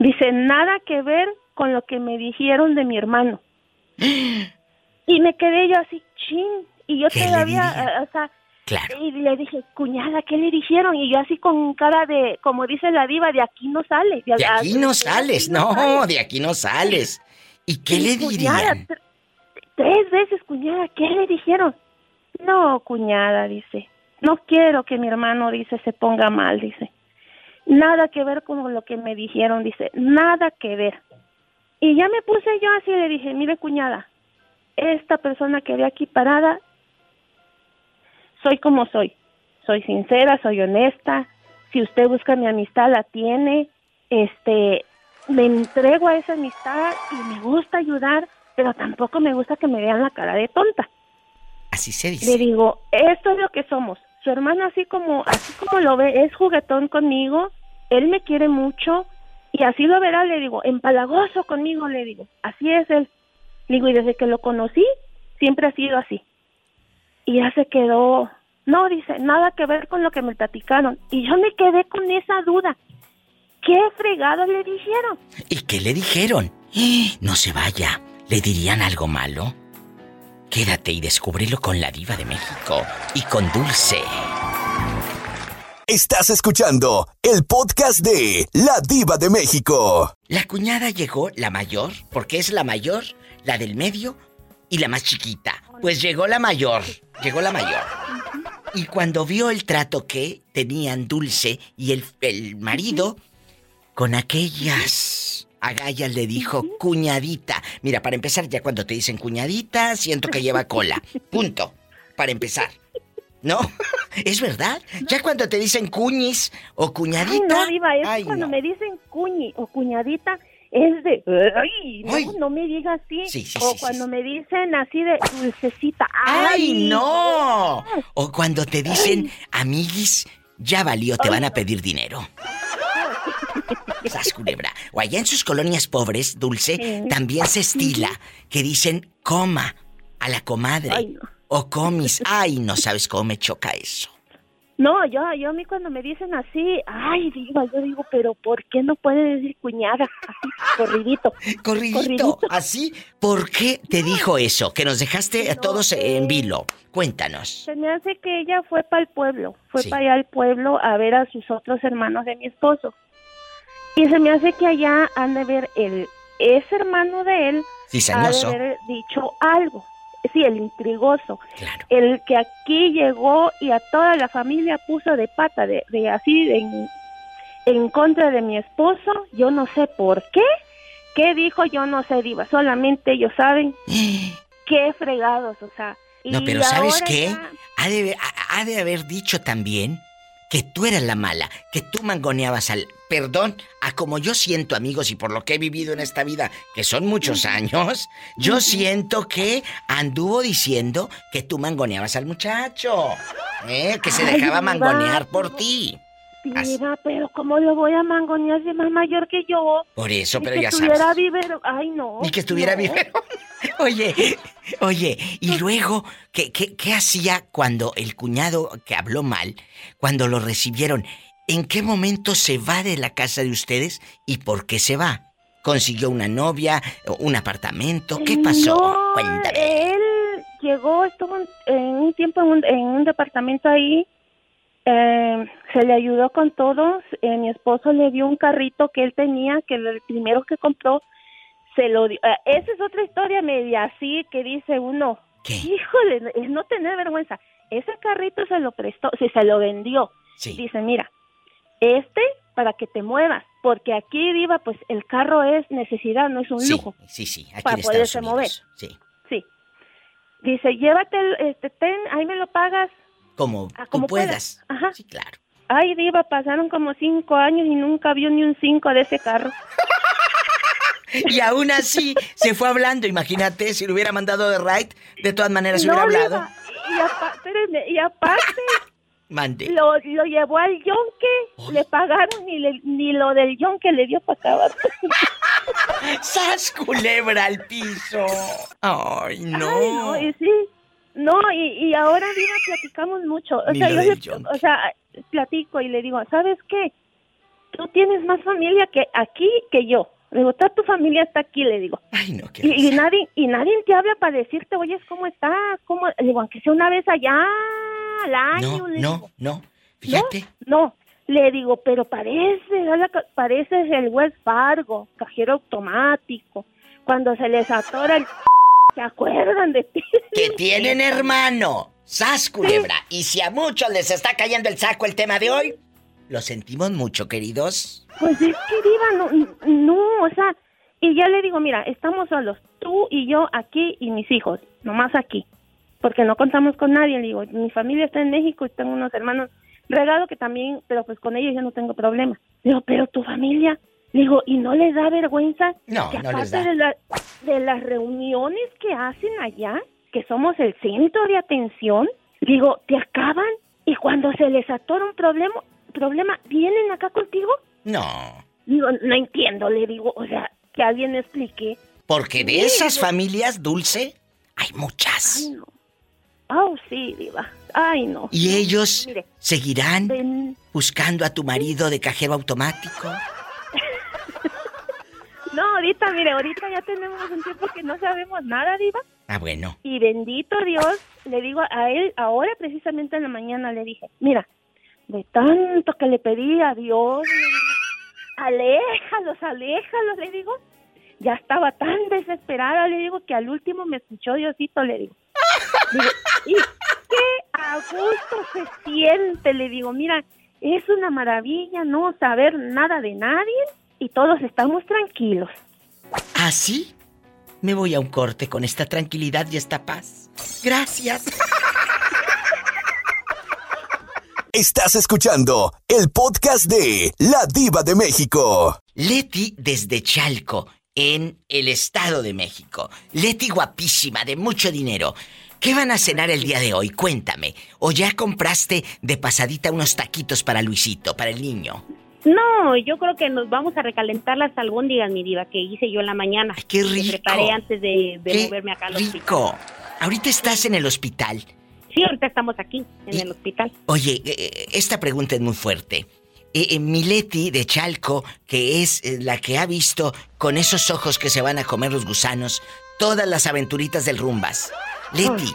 Dice, nada que ver con lo que me dijeron de mi hermano. y me quedé yo así, chin, y yo todavía, o sea, y le dije, cuñada, ¿qué le dijeron? Y yo así con cara de, como dice la diva, de aquí no sales. De, aquí no sales, no, de aquí no sales. ¿Y qué le dirían? Tres veces, cuñada, ¿qué le dijeron? No, cuñada, dice. No quiero que mi hermano, dice, se ponga mal, dice. Nada que ver con lo que me dijeron, dice. Nada que ver. Y ya me puse yo así y le dije, mire, cuñada, esta persona que ve aquí parada, soy como soy. Soy sincera, soy honesta. Si usted busca mi amistad, la tiene. Este, me entrego a esa amistad y me gusta ayudar pero tampoco me gusta que me vean la cara de tonta. Así se dice. Le digo, esto es lo que somos. Su hermano así como así como lo ve, es juguetón conmigo, él me quiere mucho y así lo verá, le digo, empalagoso conmigo, le digo, así es él. Le digo, y desde que lo conocí, siempre ha sido así. Y ya se quedó, no, dice, nada que ver con lo que me platicaron. Y yo me quedé con esa duda. ¿Qué fregado le dijeron? ¿Y qué le dijeron? No se vaya. ¿Le dirían algo malo? Quédate y descúbrelo con la diva de México y con Dulce. Estás escuchando el podcast de La Diva de México. La cuñada llegó, la mayor, porque es la mayor, la del medio y la más chiquita. Pues llegó la mayor, llegó la mayor. Y cuando vio el trato que tenían Dulce y el, el marido, con aquellas Agallas le dijo cuñadita. Mira, para empezar, ya cuando te dicen cuñadita, siento que lleva cola. Punto. Para empezar. ¿No? ¿Es verdad? Ya cuando te dicen cuñis o cuñadita. Ay, no, es cuando me dicen cuñi o cuñadita, es de, ay, no, no me digas así. o cuando me dicen así de dulcecita, ay, no. O cuando te dicen, amiguis, ya valió, te van a pedir dinero. Esas culebra. O allá en sus colonias pobres, Dulce, también se estila que dicen coma a la comadre. O comis. Ay, no sabes cómo me choca eso. No, yo, yo a mí cuando me dicen así, ay, diva, yo digo, pero ¿por qué no puede decir cuñada? Así, corridito. Corridito, así. ¿Por qué te dijo eso? Que nos dejaste a todos en vilo. Cuéntanos. Se me hace que ella fue para el pueblo, fue para allá al pueblo a ver a sus otros hermanos de mi esposo. Y se me hace que allá han de ver el, ese hermano de él, ha de haber dicho algo sí, el intrigoso, el que aquí llegó y a toda la familia puso de pata, de, así en, en contra de mi esposo, yo no sé por qué, qué dijo, yo no sé, Diva, solamente ellos saben qué fregados, o sea. No, pero ¿sabes qué? Ha, de, ha de haber dicho también que tú eras la mala, que tú mangoneabas al... Perdón, a como yo siento, amigos, y por lo que he vivido en esta vida, que son muchos años, yo siento que anduvo diciendo que tú mangoneabas al muchacho, ¿eh? que se dejaba mangonear por ti. Diva, pero ¿cómo lo voy a mangonear si es más mayor que yo? Por eso, pero ya sabes. Que estuviera vivero. Ay, no. Ni que estuviera vivero. oye, oye, y luego, ¿qué, qué, qué hacía cuando el cuñado que habló mal, cuando lo recibieron? ¿En qué momento se va de la casa de ustedes y por qué se va? ¿Consiguió una novia, un apartamento? ¿Qué pasó? No, Cuéntame. Él llegó, estuvo en un tiempo en un, en un departamento ahí eh, se le ayudó con todos. Eh, mi esposo le dio un carrito que él tenía, que el primero que compró, se lo dio. Eh, esa es otra historia media así que dice uno, híjole, es no tener vergüenza. Ese carrito se lo prestó, si se lo vendió. Dice, mira, este para que te muevas, porque aquí viva, pues el carro es necesidad, no es un lujo. Sí, sí, aquí para poderse mover. Sí. Sí. Dice, llévate, este, ten, ahí me lo pagas como, ah, tú puedas. Ajá. Sí, claro. Ay, Diva, pasaron como cinco años y nunca vio ni un cinco de ese carro. y aún así se fue hablando. Imagínate si lo hubiera mandado de right, de todas maneras se hubiera hablado. y, aparte, y aparte Mande. Lo, lo, llevó al yonque, le pagaron ni, ni lo del yonque le dio para acabar. ¡Sas culebra al piso! ¡Ay, no! Ay, no, y sí. No, y, y ahora, Diva, platicamos mucho. O sea, yo o sea, platico y le digo, ¿sabes qué? Tú tienes más familia que aquí que yo. Le digo, toda tu familia está aquí, le digo. Ay, no, qué y, y, nadie y nadie te habla para decirte, oye, ¿cómo estás? ¿Cómo? Le digo, aunque sea una vez allá al año. No, no, no, fíjate. No, le digo, pero parece, parece el Wells Fargo, cajero automático. Cuando se les atora el ¿Se acuerdan de ti? Que tienen hermano. Sas culebra. Y si a muchos les está cayendo el saco el tema de hoy, lo sentimos mucho, queridos. Pues es que Diva, no, no, o sea, y ya le digo, mira, estamos solos, tú y yo aquí y mis hijos, nomás aquí, porque no contamos con nadie, le digo, mi familia está en México y tengo unos hermanos regados que también, pero pues con ellos yo no tengo problema. Digo, pero tu familia, Digo, ¿y no les da vergüenza? No, que no les da. De, de las reuniones que hacen allá, que somos el centro de atención, digo, te acaban y cuando se les atora un problema, problema ¿vienen acá contigo? No. Digo, no entiendo, le digo, o sea, que alguien me explique. Porque de esas familias, Dulce, hay muchas. Ay, no. Oh, sí, diva. Ay, no. ¿Y ellos seguirán buscando a tu marido de cajero automático? No, ahorita, mire, ahorita ya tenemos un tiempo que no sabemos nada, Diva. Ah, bueno. Y bendito Dios, le digo a él, ahora precisamente en la mañana le dije, mira, de tanto que le pedí a Dios, aléjalos, aléjalos, le digo. Ya estaba tan desesperada, le digo, que al último me escuchó Diosito, le digo. y qué a gusto se siente, le digo, mira, es una maravilla no saber nada de nadie y todos estamos tranquilos. ¿Así? ¿Ah, Me voy a un corte con esta tranquilidad y esta paz. Gracias. Estás escuchando el podcast de La Diva de México. Leti desde Chalco, en el Estado de México. Leti guapísima, de mucho dinero. ¿Qué van a cenar el día de hoy? Cuéntame. ¿O ya compraste de pasadita unos taquitos para Luisito, para el niño? No, yo creo que nos vamos a recalentar las albóndigas, mi diva, que hice yo en la mañana. ¡Qué rico! Me preparé antes de, moverme acá al rico! Ahorita estás en el hospital. Sí, ahorita estamos aquí, en el hospital. Oye, eh, eh, esta pregunta es muy fuerte. Eh, Mileti de Chalco, que es la que ha visto con esos ojos que se van a comer los gusanos todas las aventuritas del Rumbas. Leti,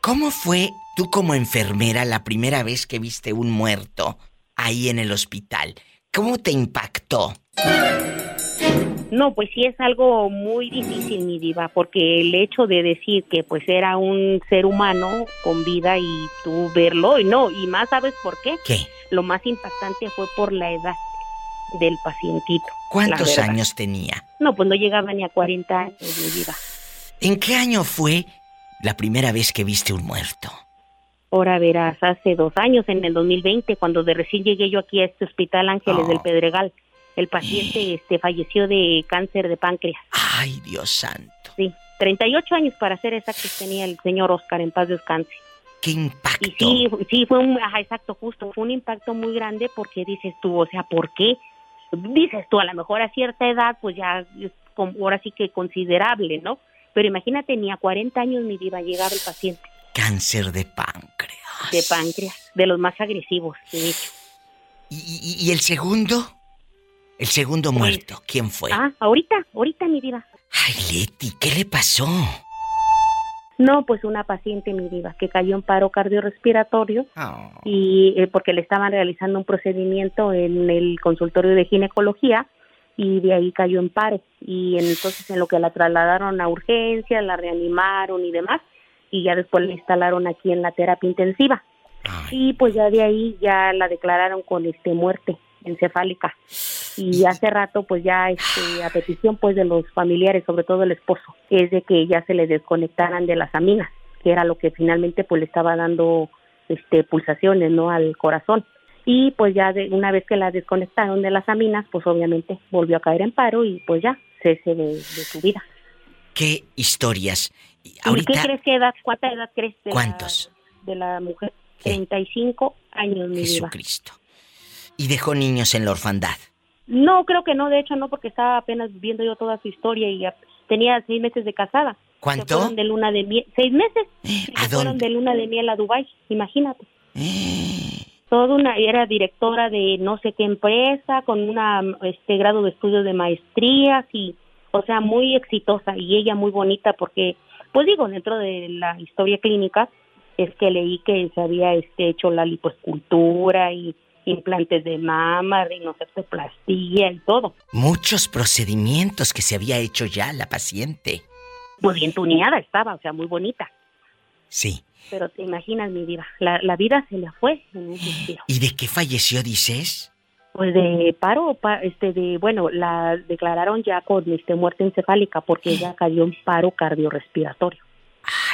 ¿cómo fue tú como enfermera la primera vez que viste un muerto ahí en el hospital? ¿Cómo te impactó? No, pues sí es algo muy difícil, mi diva, porque el hecho de decir que pues era un ser humano con vida y tú verlo, y no, y más sabes por qué. ¿Qué? Lo más impactante fue por la edad del pacientito. ¿Cuántos años tenía? No, pues no llegaba ni a 40 años, mi diva. ¿En qué año fue la primera vez que viste un muerto? Ahora verás, hace dos años, en el 2020, cuando de recién llegué yo aquí a este hospital Ángeles del oh. Pedregal. El paciente este, falleció de cáncer de páncreas. Ay, Dios santo. Sí, 38 años para ser exacto tenía el señor Oscar, en paz descanse. ¡Qué impacto! sí, sí, fue un, ajá, exacto, justo, fue un impacto muy grande porque dices tú, o sea, ¿por qué? Dices tú, a lo mejor a cierta edad, pues ya es ahora sí que considerable, ¿no? Pero imagínate, ni a 40 años ni iba a llegar el paciente. Cáncer de páncreas. De páncreas, de los más agresivos, de hecho. ¿Y, y el segundo? El segundo muerto, ¿quién fue? Ah, ahorita, ahorita, mi diva. Ay, Leti, ¿qué le pasó? No, pues una paciente, mi diva, que cayó en paro cardiorrespiratorio oh. y eh, porque le estaban realizando un procedimiento en el consultorio de ginecología y de ahí cayó en paro y entonces en lo que la trasladaron a urgencia, la reanimaron y demás y ya después la instalaron aquí en la terapia intensiva. Y pues ya de ahí ya la declararon con este muerte encefálica. Y hace rato pues ya este, a petición pues de los familiares sobre todo el esposo es de que ya se le desconectaran de las aminas que era lo que finalmente pues le estaba dando este pulsaciones no al corazón. Y pues ya de, una vez que la desconectaron de las aminas pues obviamente volvió a caer en paro y pues ya cese de, su vida. Qué historias Ahorita... ¿Y qué crees que edad cuánta edad crees de cuántos de la mujer 35 años mi Jesucristo y dejó niños en la orfandad no, creo que no, de hecho no, porque estaba apenas viendo yo toda su historia y tenía seis meses de casada. ¿Cuánto? Se fueron de luna de miel, seis meses. ¿A fueron de luna de miel a Dubai, imagínate. Toda una, era directora de no sé qué empresa, con una este grado de estudio de maestría, y, o sea, muy exitosa y ella muy bonita porque, pues digo, dentro de la historia clínica es que leí que se había este, hecho la lipoescultura y implantes de mama, rinoplastia y todo. Muchos procedimientos que se había hecho ya la paciente. Pues bien tuneada estaba, o sea, muy bonita. Sí. Pero te imaginas, mi vida, la, la vida se la fue en un ¿Y de qué falleció, dices? Pues de paro, este, de, bueno, la declararon ya con este, muerte encefálica porque ella cayó en paro cardiorrespiratorio.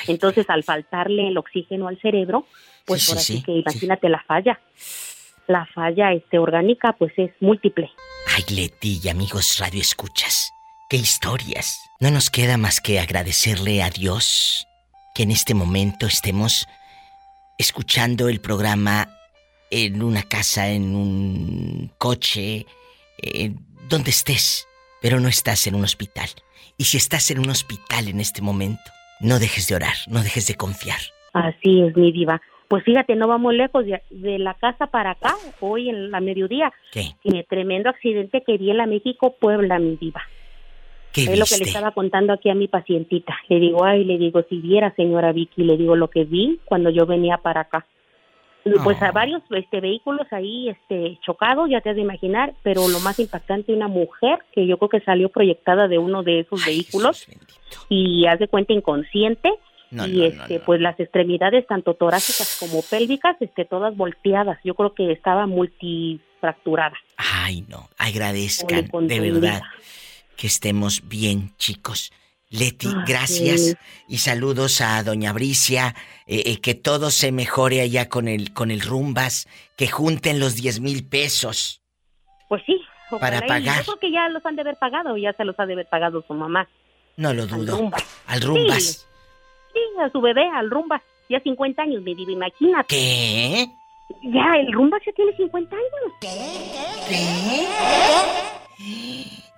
Entonces, al faltarle el oxígeno al cerebro, pues por así que imagínate la falla la falla este, orgánica pues es múltiple. Ay, Leti y amigos Radio Escuchas, qué historias. No nos queda más que agradecerle a Dios que en este momento estemos escuchando el programa en una casa, en un coche, donde estés, pero no estás en un hospital. Y si estás en un hospital en este momento, no dejes de orar, no dejes de confiar. Así es, mi diva. Pues fíjate, no vamos lejos de, la casa para acá, hoy en la mediodía. ¿Qué? tremendo accidente que vi en la México Puebla, mi diva. ¿Qué es lo que le estaba contando aquí a mi pacientita. Le digo, ay, le digo, si viera, señora Vicky, le digo lo que vi cuando yo venía para acá. Pues a varios este, vehículos ahí este, chocados, ya te has de imaginar, pero lo más impactante, una mujer que yo creo que salió proyectada de uno de esos vehículos y hace cuenta inconsciente y este pues las extremidades tanto torácicas como pélvicas este todas volteadas. Yo creo que estaba multifracturada. Ay no. Agradezcan de verdad que estemos bien chicos Leti, gracias y saludos a Doña Bricia, eh, eh, que todo se mejore allá con el con el rumbas, que junten los 10 mil pesos. Pues sí. Para pagar. Yo creo que ya los han de haber pagado, ya se los ha de haber pagado su mamá. No lo dudo. Al rumbas. Sí, a su bebé, al rumbas. Ya 50 años, me digo, imagínate. ¿Qué? Ya, el rumbas ya tiene 50 años. ¿Qué?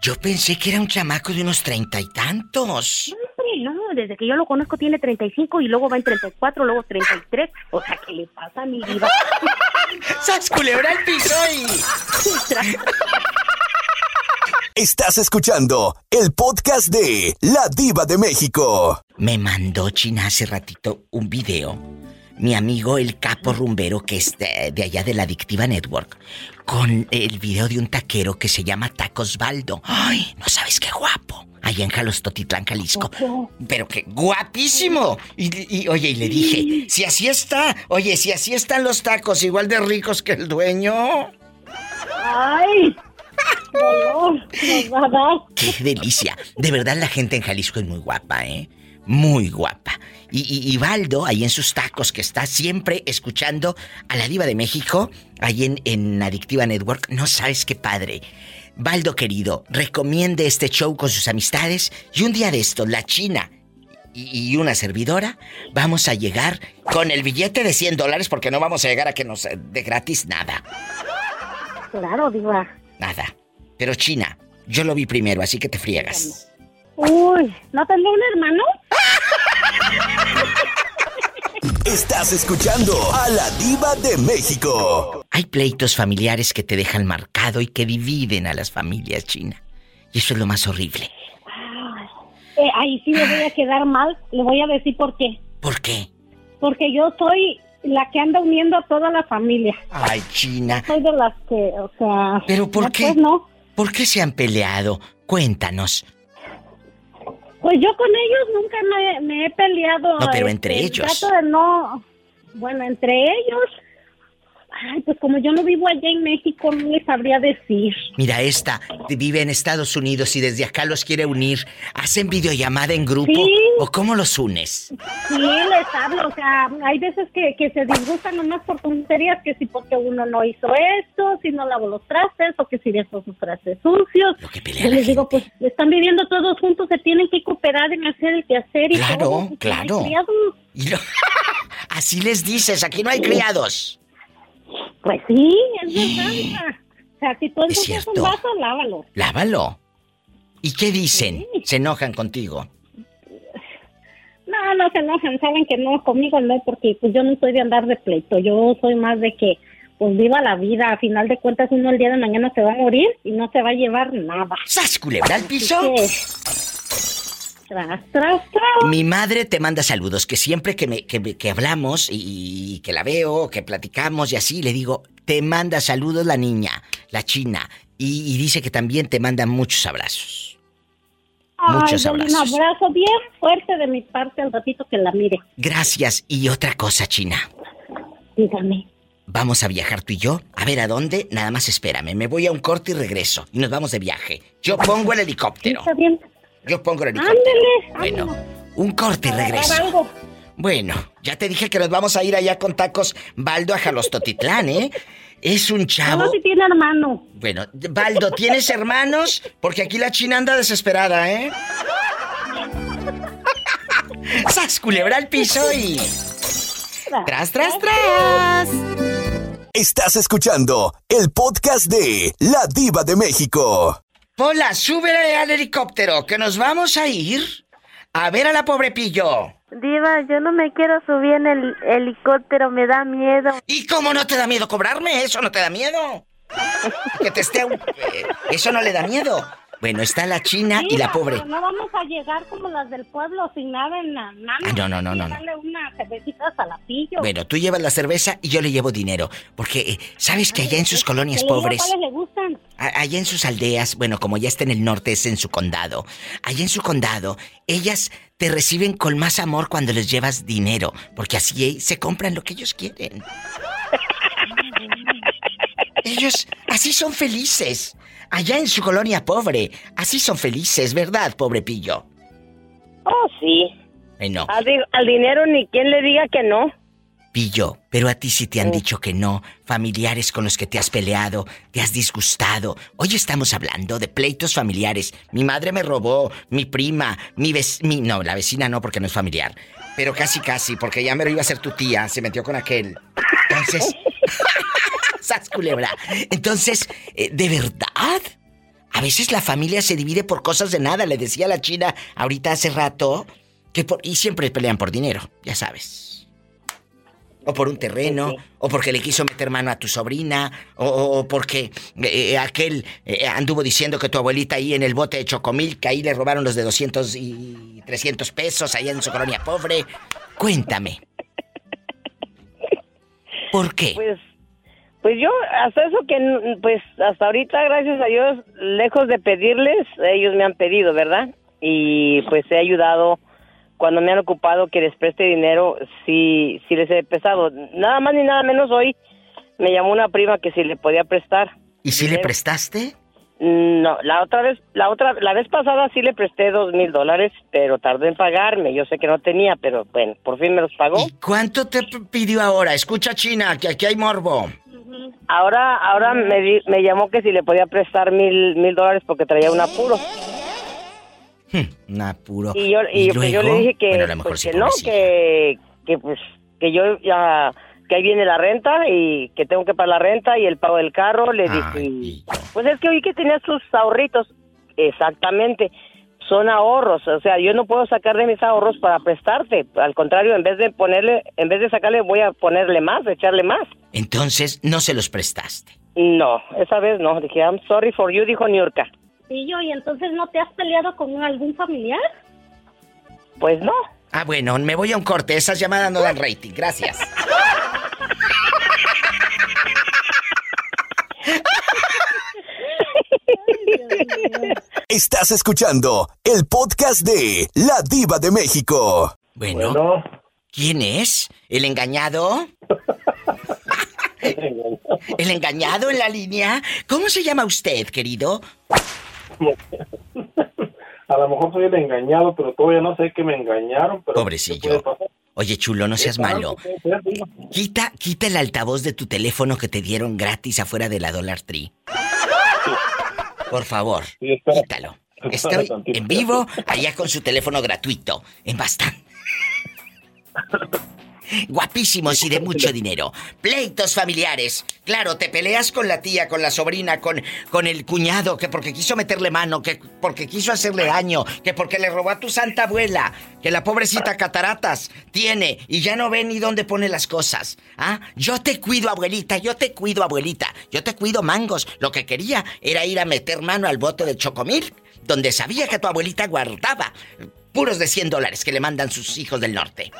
Yo pensé que era un chamaco de unos treinta y tantos. No, hombre, no, desde que yo lo conozco tiene 35 y luego va en 34, luego 33. O sea, ¿qué le pasa a mi vida? ¡Sas culebra el piso y... Estás escuchando el podcast de La Diva de México. Me mandó China hace ratito un video mi amigo el capo rumbero que es de, allá de la Adictiva Network, con el video de un taquero que se llama Tacos Baldo. ¡Ay! No sabes qué guapo. Allá en Jalostotitlán, Jalisco. Pero qué guapísimo. Y, oye, y le dije, si así está, oye, si así están los tacos, igual de ricos que el dueño. ¡Ay! ¡Qué delicia! De verdad la gente en Jalisco es muy guapa, ¿eh? Muy guapa. Y, Valdo, ahí en sus tacos, que está siempre escuchando a la diva de México, ahí en, en Adictiva Network, no sabes qué padre. Valdo querido, recomiende este show con sus amistades y un día de esto, la China y, una servidora, vamos a llegar con el billete de 100 dólares porque no vamos a llegar a que nos de gratis nada. Claro, diva. Nada. Pero China, yo lo vi primero, así que te friegas. Uy, ¿no tengo un hermano? Estás escuchando a la diva de México. Hay pleitos familiares que te dejan marcado y que dividen a las familias, China. Y eso es lo más horrible. Eh, ahí sí me voy a quedar mal. Le voy a decir por qué. ¿Por qué? Porque yo soy la que anda uniendo a toda la familia. Ay, China. Soy de las que, o sea... ¿Pero por qué? no. ¿Por qué se han peleado? Cuéntanos. Pues yo con ellos nunca me, he peleado. No, pero entre este, ellos. Trato de no. Bueno, entre ellos Ay, pues como yo no vivo allá en México, no les sabría decir. Mira, esta vive en Estados Unidos y desde acá los quiere unir. ¿Hacen videollamada en grupo? ¿O cómo los unes? Sí, les hablo. O sea, hay veces que, que se disgustan nomás por tonterías, que si porque uno no hizo esto, si no lavó los trastes, o que si dejó sus trastes sucios. Lo que yo les digo, pues están viviendo todos juntos, se tienen que cooperar en hacer el quehacer y Claro, todo. claro. Y Así les dices, aquí no hay criados. Pues sí, es verdad. O sea, si tú ensucias un vaso, lávalo. Lávalo. ¿Y qué dicen? ¿Se enojan contigo? No, no se enojan, saben que no, conmigo no, porque pues yo no soy de andar de pleito, yo soy más de que pues viva la vida, a final de cuentas uno el día de mañana se va a morir y no se va a llevar nada. ¿Sas culebra al piso? Tras, tras, tras. Mi madre te manda saludos, que siempre que, me, que, hablamos y, que la veo, que platicamos y así, le digo, te manda saludos la niña, la china, y, dice que también te manda muchos abrazos. muchos abrazos. Un abrazo bien fuerte de mi parte al ratito que la mire. Gracias. Y otra cosa, China. Dígame. Vamos a viajar tú y yo. A ver, ¿a dónde? Nada más espérame. Me voy a un corte y regreso. Y nos vamos de viaje. Yo pongo el helicóptero. Está bien. Yo pongo el helicóptero. bueno, un corte y regreso. Bueno, ya te dije que nos vamos a ir allá con tacos Baldo a Jalostotitlán, ¿eh? Es un chavo. No, si tiene hermano. Bueno, Baldo, ¿tienes hermanos? Porque aquí la china anda desesperada, ¿eh? ¡Sas, culebra al piso y. ¡Tras, tras, tras! Estás escuchando el podcast de La Diva de México. Hola, súbele al helicóptero, que nos vamos a ir a ver a la pobre Pillo. Diva, yo no me quiero subir en el helicóptero, me da miedo. ¿Y cómo no te da miedo cobrarme? ¿Eso no te da miedo? que te esté... Eh, eso no le da miedo. Bueno, está la china y la pobre. No vamos a llegar como las del pueblo sin nada en la mano. Ah, no, no, no, no. Darle una cervecita a la pillo. Bueno, tú llevas la cerveza y yo le llevo dinero. Porque, eh, ¿sabes que allá en sus colonias pobres... ¿Cuáles le gustan? Allá en sus aldeas, bueno, como ya está en el norte, es en su condado. Allá en su condado, ellas te reciben con más amor cuando les llevas dinero. Porque así se compran lo que ellos quieren. Ellos así son felices allá en su colonia pobre. Así son felices, ¿verdad, pobre pillo? sí. Eh, no. Al, dinero ni quien le diga que no. Pillo, pero a ti sí te han dicho que no. Familiares con los que te has peleado, te has disgustado. Hoy estamos hablando de pleitos familiares. Mi madre me robó, mi prima, mi vecina. No, la vecina no, porque no es familiar. Pero casi, casi, porque ya me lo iba a ser tu tía. Se metió con aquel. Entonces. ¡Sas culebra! Entonces, eh, ¿de verdad? A veces la familia se divide por cosas de nada. Le decía a la china ahorita hace rato que por, y siempre pelean por dinero, ya sabes. O por un terreno, o porque le quiso meter mano a tu sobrina, o, porque eh, eh, aquel eh, anduvo diciendo que tu abuelita ahí en el bote de Chocomil, que ahí le robaron los de 200 y 300 pesos allá en su colonia pobre. Cuéntame. ¿Por qué? Pues pues yo, hasta eso que, pues hasta ahorita, gracias a Dios, lejos de pedirles, ellos me han pedido, ¿verdad? Y pues he ayudado cuando me han ocupado que les preste dinero, sí, sí les he prestado. Nada más ni nada menos hoy me llamó una prima que si le podía prestar. ¿Y si le prestaste? No, la otra vez, la otra, la vez pasada sí le presté dos mil dólares, pero tardó en pagarme. Yo sé que no tenía, pero bueno, por fin me los pagó. ¿Y cuánto te pidió ahora? Escucha, China, que aquí hay morbo. Ahora, ahora me, me llamó que si le podía prestar mil, mil dólares porque traía un apuro. Hmm, un apuro. Y yo, y, pues yo le dije que, pues que no, que, que pues que yo ya que ahí viene la renta y que tengo que pagar la renta y el pago del carro. Le dije, pues es que oí que tenía sus ahorritos. Exactamente son ahorros, o sea, yo no puedo sacar de mis ahorros para prestarte, al contrario, en vez de ponerle, en vez de sacarle voy a ponerle más, echarle más. Entonces, no se los prestaste. No, esa vez no, dije, I'm sorry for you, dijo Niurka. ¿Y yo, y entonces no te has peleado con algún familiar? Pues no. Ah, bueno, me voy a un corte, esas llamadas no dan rating, gracias. Estás escuchando el podcast de La Diva de México. Bueno, ¿quién es? ¿El engañado? ¿El engañado en la línea? ¿Cómo se llama usted, querido? A lo mejor soy el engañado, pero todavía no sé que me engañaron. Pobrecillo. Oye, chulo, no seas malo. Quita, quita el altavoz de tu teléfono que te dieron gratis afuera de la Dollar Tree. Por favor, quítalo. Estoy en vivo, allá con su teléfono gratuito, en bastante. Guapísimos y de mucho dinero. Pleitos familiares. Claro, te peleas con la tía, con la sobrina, con, con el cuñado, que porque quiso meterle mano, que porque quiso hacerle daño, que porque le robó a tu santa abuela, que la pobrecita cataratas tiene y ya no ve ni dónde pone las cosas. ¿Ah? Yo te cuido, abuelita, yo te cuido, abuelita. Yo te cuido, mangos. Lo que quería era ir a meter mano al bote de chocomil, donde sabía que tu abuelita guardaba puros de 100 dólares que le mandan sus hijos del norte.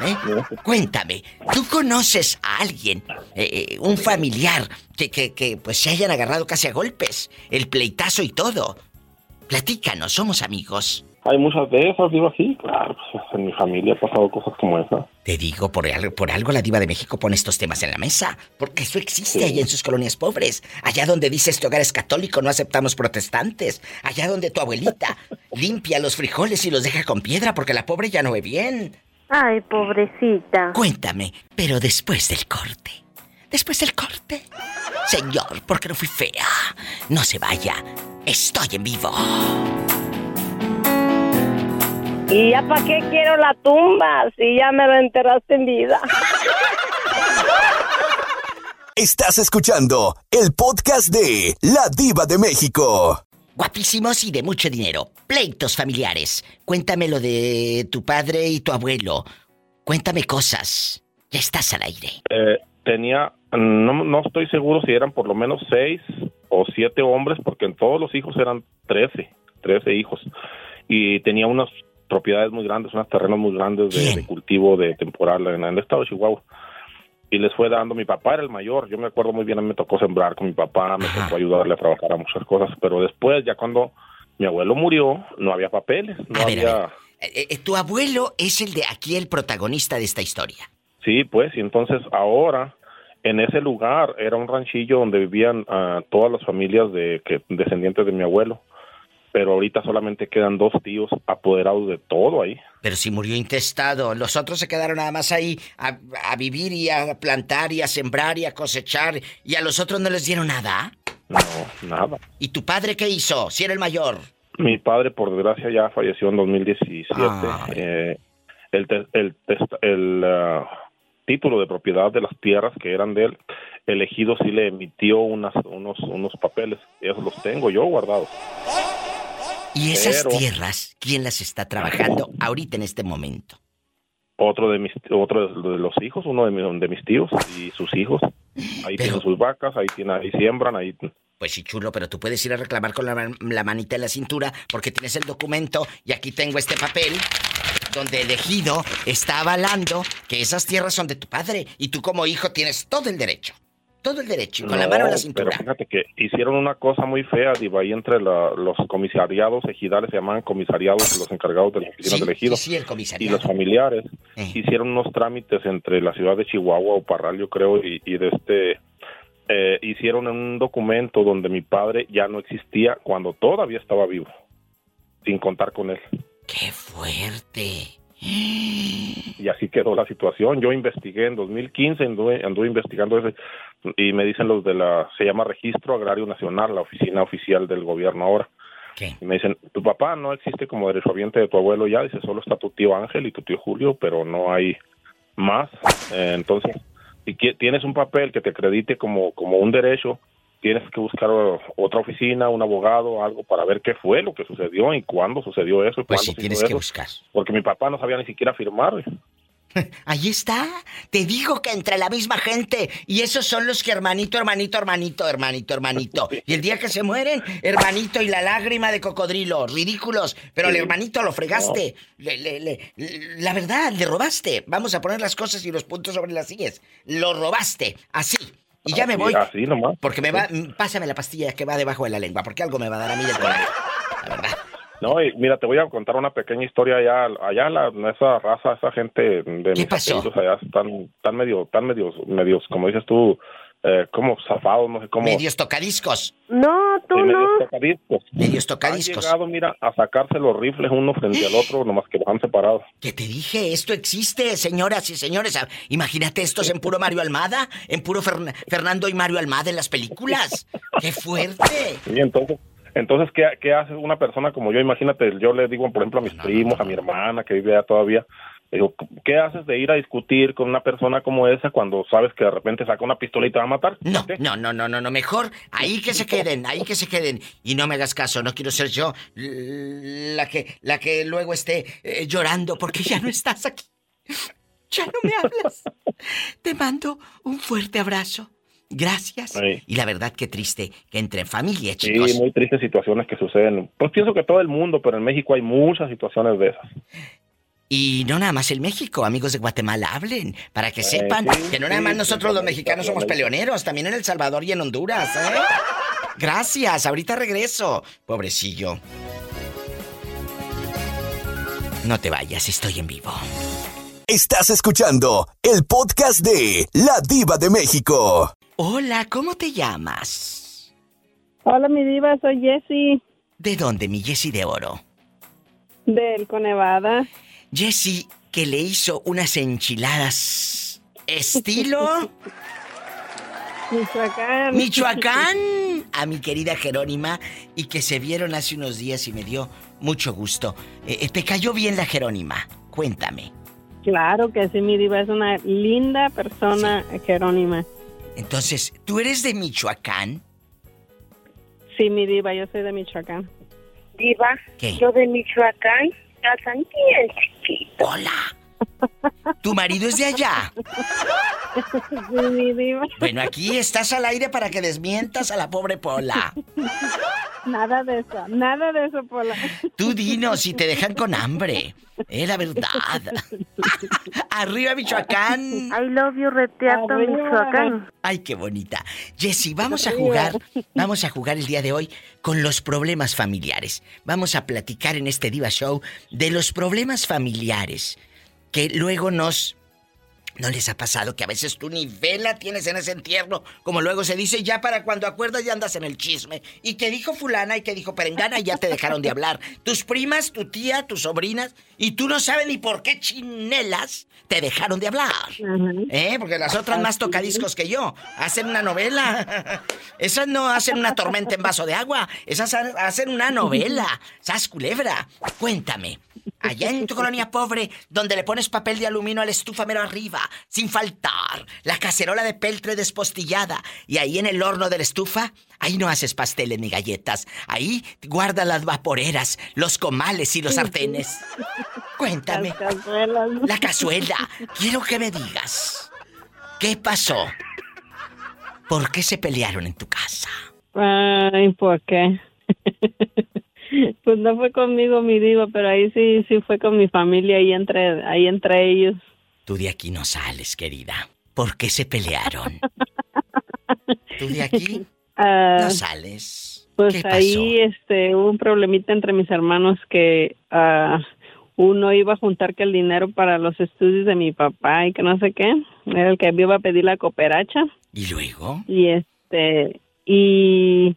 ¿Eh? Cuéntame, ¿tú conoces a alguien, eh, eh, un familiar, que, que, que pues se hayan agarrado casi a golpes, el pleitazo y todo? Platícanos, somos amigos. Hay muchas de esas, digo así, claro, pues en mi familia ha pasado cosas como esa. Te digo, por algo, por algo la diva de México pone estos temas en la mesa, porque eso existe allá en sus colonias pobres, allá donde dice este hogar es católico, no aceptamos protestantes, allá donde tu abuelita limpia los frijoles y los deja con piedra porque la pobre ya no ve bien. Ay, pobrecita. Cuéntame, pero después del corte. Después del corte. Señor, porque no fui fea. No se vaya. Estoy en vivo. ¿Y ya para qué quiero la tumba si ya me lo enterraste en vida? Estás escuchando el podcast de La Diva de México guapísimos y de mucho dinero. Pleitos familiares. Cuéntame lo de tu padre y tu abuelo. Cuéntame cosas. Ya estás al aire. Eh, tenía, no, no estoy seguro si eran por lo menos seis o siete hombres, porque en todos los hijos eran trece, trece hijos. Y tenía unas propiedades muy grandes, unos terrenos muy grandes de, cultivo de temporal en el estado de Chihuahua y les fue dando. Mi papá era el mayor, yo me acuerdo muy bien, me tocó sembrar con mi papá, me tocó ayudarle a trabajar a muchas cosas, pero después, ya cuando mi abuelo murió, no había papeles, no había... Eh, eh, tu abuelo es el de aquí, el protagonista de esta historia. Sí, pues, y entonces ahora, en ese lugar, era un ranchillo donde vivían ah, todas las familias de que, descendientes de mi abuelo. Pero ahorita solamente quedan dos tíos apoderados de todo ahí. Pero si murió intestado, los otros se quedaron nada más ahí a, a, vivir y a plantar y a sembrar y a cosechar y a los otros no les dieron nada. No, nada. ¿Y tu padre qué hizo? Si era el mayor. Mi padre, por desgracia, ya falleció en 2017. Eh, el el, el ah, título de propiedad de las tierras que eran de él, el ejido sí le emitió unas, unos, unos papeles. Esos los tengo yo guardados. ¿Y esas tierras, quién las está trabajando ahorita en este momento? Otro de mis, otro de los hijos, uno de mis, de mis tíos y sus hijos. Ahí tienen sus vacas, ahí, tienen, ahí siembran, ahí... Pues sí, chulo, pero tú puedes ir a reclamar con la, la manita en la cintura porque tienes el documento y aquí tengo este papel donde el ejido está avalando que esas tierras son de tu padre y tú como hijo tienes todo el derecho todo el derecho, con la mano en la cintura. Pero fíjate que hicieron una cosa muy fea, Diva, ahí entre los comisariados ejidales, se llaman comisariados, los encargados de la oficina del ejido. y los familiares eh. hicieron unos trámites entre la ciudad de Chihuahua o Parral, yo creo, y, de este. Eh, hicieron un documento donde mi padre ya no existía cuando todavía estaba vivo, sin contar con él. ¡Qué fuerte! Y así quedó la situación. Yo investigué en 2015, anduve, anduve investigando ese, y me dicen los de la, se llama Registro Agrario Nacional, la oficina oficial del gobierno ahora. Y me dicen, tu papá no existe como derechohabiente de tu abuelo ya, dice, solo está tu tío Ángel y tu tío Julio, pero no hay más. Eh, entonces, si tienes un papel que te acredite como, como un derecho, tienes que buscar otra oficina, un abogado, algo para ver qué fue lo que sucedió y cuándo sucedió eso. Y pues sí, tienes que buscar. Porque mi papá no sabía ni siquiera firmar. Ahí está. Te digo que entre la misma gente. Y esos son los que hermanito, hermanito, hermanito, hermanito, hermanito. Y el día que se mueren, hermanito y la lágrima de cocodrilo. Ridículos. Pero al hermanito lo fregaste. la verdad, le robaste. Vamos a poner las cosas y los puntos sobre las sillas. Lo robaste. Así. Y ya me voy. Así nomás. Porque me va. Pásame la pastilla que va debajo de la lengua. Porque algo me va a dar a mí coraje. La verdad. No, y mira, te voy a contar una pequeña historia allá, allá la, esa raza, esa gente de ¿Qué pasó? allá están, tan medio, tan medios, medios, como dices tú, eh, como zafados, no sé cómo. Medios tocadiscos. No, tú no. Medios tocadiscos. Medios tocadiscos. Han llegado, mira, a sacarse los rifles uno frente al otro, nomás que los han separado. ¿Qué te dije? Esto existe, señoras y señores. Ah, imagínate estos en puro Mario Almada, en puro Fernando y Mario Almada en las películas. ¡Qué fuerte! Sí, entonces entonces, ¿qué, ¿qué, hace una persona como yo? Imagínate, yo le digo, por ejemplo, a mis primos, a mi hermana que vive allá todavía, digo, ¿qué haces de ir a discutir con una persona como esa cuando sabes que de repente saca una pistola y te va a matar? No, no, no, no, no, no, mejor ahí que se queden, ahí que se queden. Y no me hagas caso, no quiero ser yo la que, la que luego esté eh, llorando porque ya no estás aquí. Ya no me hablas. Te mando un fuerte abrazo. Gracias. Y la verdad, qué triste que entre familia, chicos. Sí, muy tristes situaciones que suceden. Pues pienso que todo el mundo, pero en México hay muchas situaciones de esas. Y no nada más en México, amigos de Guatemala, hablen, para que sepan que no nada más nosotros los mexicanos somos peleoneros, también en El Salvador y en Honduras, ¿eh? Gracias, ahorita regreso. Pobrecillo. No te vayas, estoy en vivo. Estás escuchando el podcast de La Diva de México. Hola, ¿cómo te llamas? Hola, mi diva, soy Jessie. ¿De dónde, mi Jessie de Oro? Del Conevada. Jessie, que le hizo unas enchiladas estilo... Michoacán. Michoacán. A mi querida Jerónima y que se vieron hace unos días y me dio mucho gusto. Eh, eh, ¿Te cayó bien la Jerónima? Cuéntame. Claro que sí, mi diva es una linda persona, Jerónima. Entonces, ¿tú eres de Michoacán? Sí, mi diva, yo soy de Michoacán. Diva, ¿Qué? yo de Michoacán, casan bien Hola. ¿Tu marido es de allá? Sí, mi diva. Bueno, aquí estás al aire para que desmientas a la pobre Pola. Nada de eso, nada de eso, Pola. Tú dinos si te dejan con hambre. Es la verdad. Arriba, Michoacán. I love you, reteato, Michoacán. Ay, qué bonita. Jessy, vamos a jugar, vamos a jugar el día de hoy con los problemas familiares. Vamos a platicar en este Diva Show de los problemas familiares que luego nos ¿No les ha pasado que a veces tú ni vela tienes en ese entierro? Como luego se dice, ya para cuando acuerdas ya andas en el chisme. Y que dijo fulana y que dijo perengana y ya te dejaron de hablar. Tus primas, tu tía, tus sobrinas, y tú no sabes ni por qué chinelas te dejaron de hablar. ¿Eh? Porque las otras más tocadiscos que yo hacen una novela. Esas no hacen una tormenta en vaso de agua. Esas hacen una novela. Sas culebra. Cuéntame, Allá en tu colonia pobre, donde le pones papel de aluminio al estufa mero arriba, sin faltar, la cacerola de peltre despostillada, y ahí en el horno de la estufa, ahí no haces pasteles ni galletas, ahí guardas las vaporeras, los comales y los sartenes. Cuéntame. La cazuela. Quiero que me digas. ¿Qué pasó? ¿Por qué se pelearon en tu casa? Ay, ¿por qué? Pues no fue conmigo mi diva, pero ahí sí, sí fue con mi familia, ahí entre, ahí entre ellos. Tú de aquí no sales, querida. ¿Por qué se pelearon? ¿Tú de aquí ah, no sales? Pues ahí este, hubo un problemita entre mis hermanos que uh, uno iba a juntar que el dinero para los estudios de mi papá y que no sé qué. Era el que iba a pedir la cooperacha. ¿Y luego? Y este, y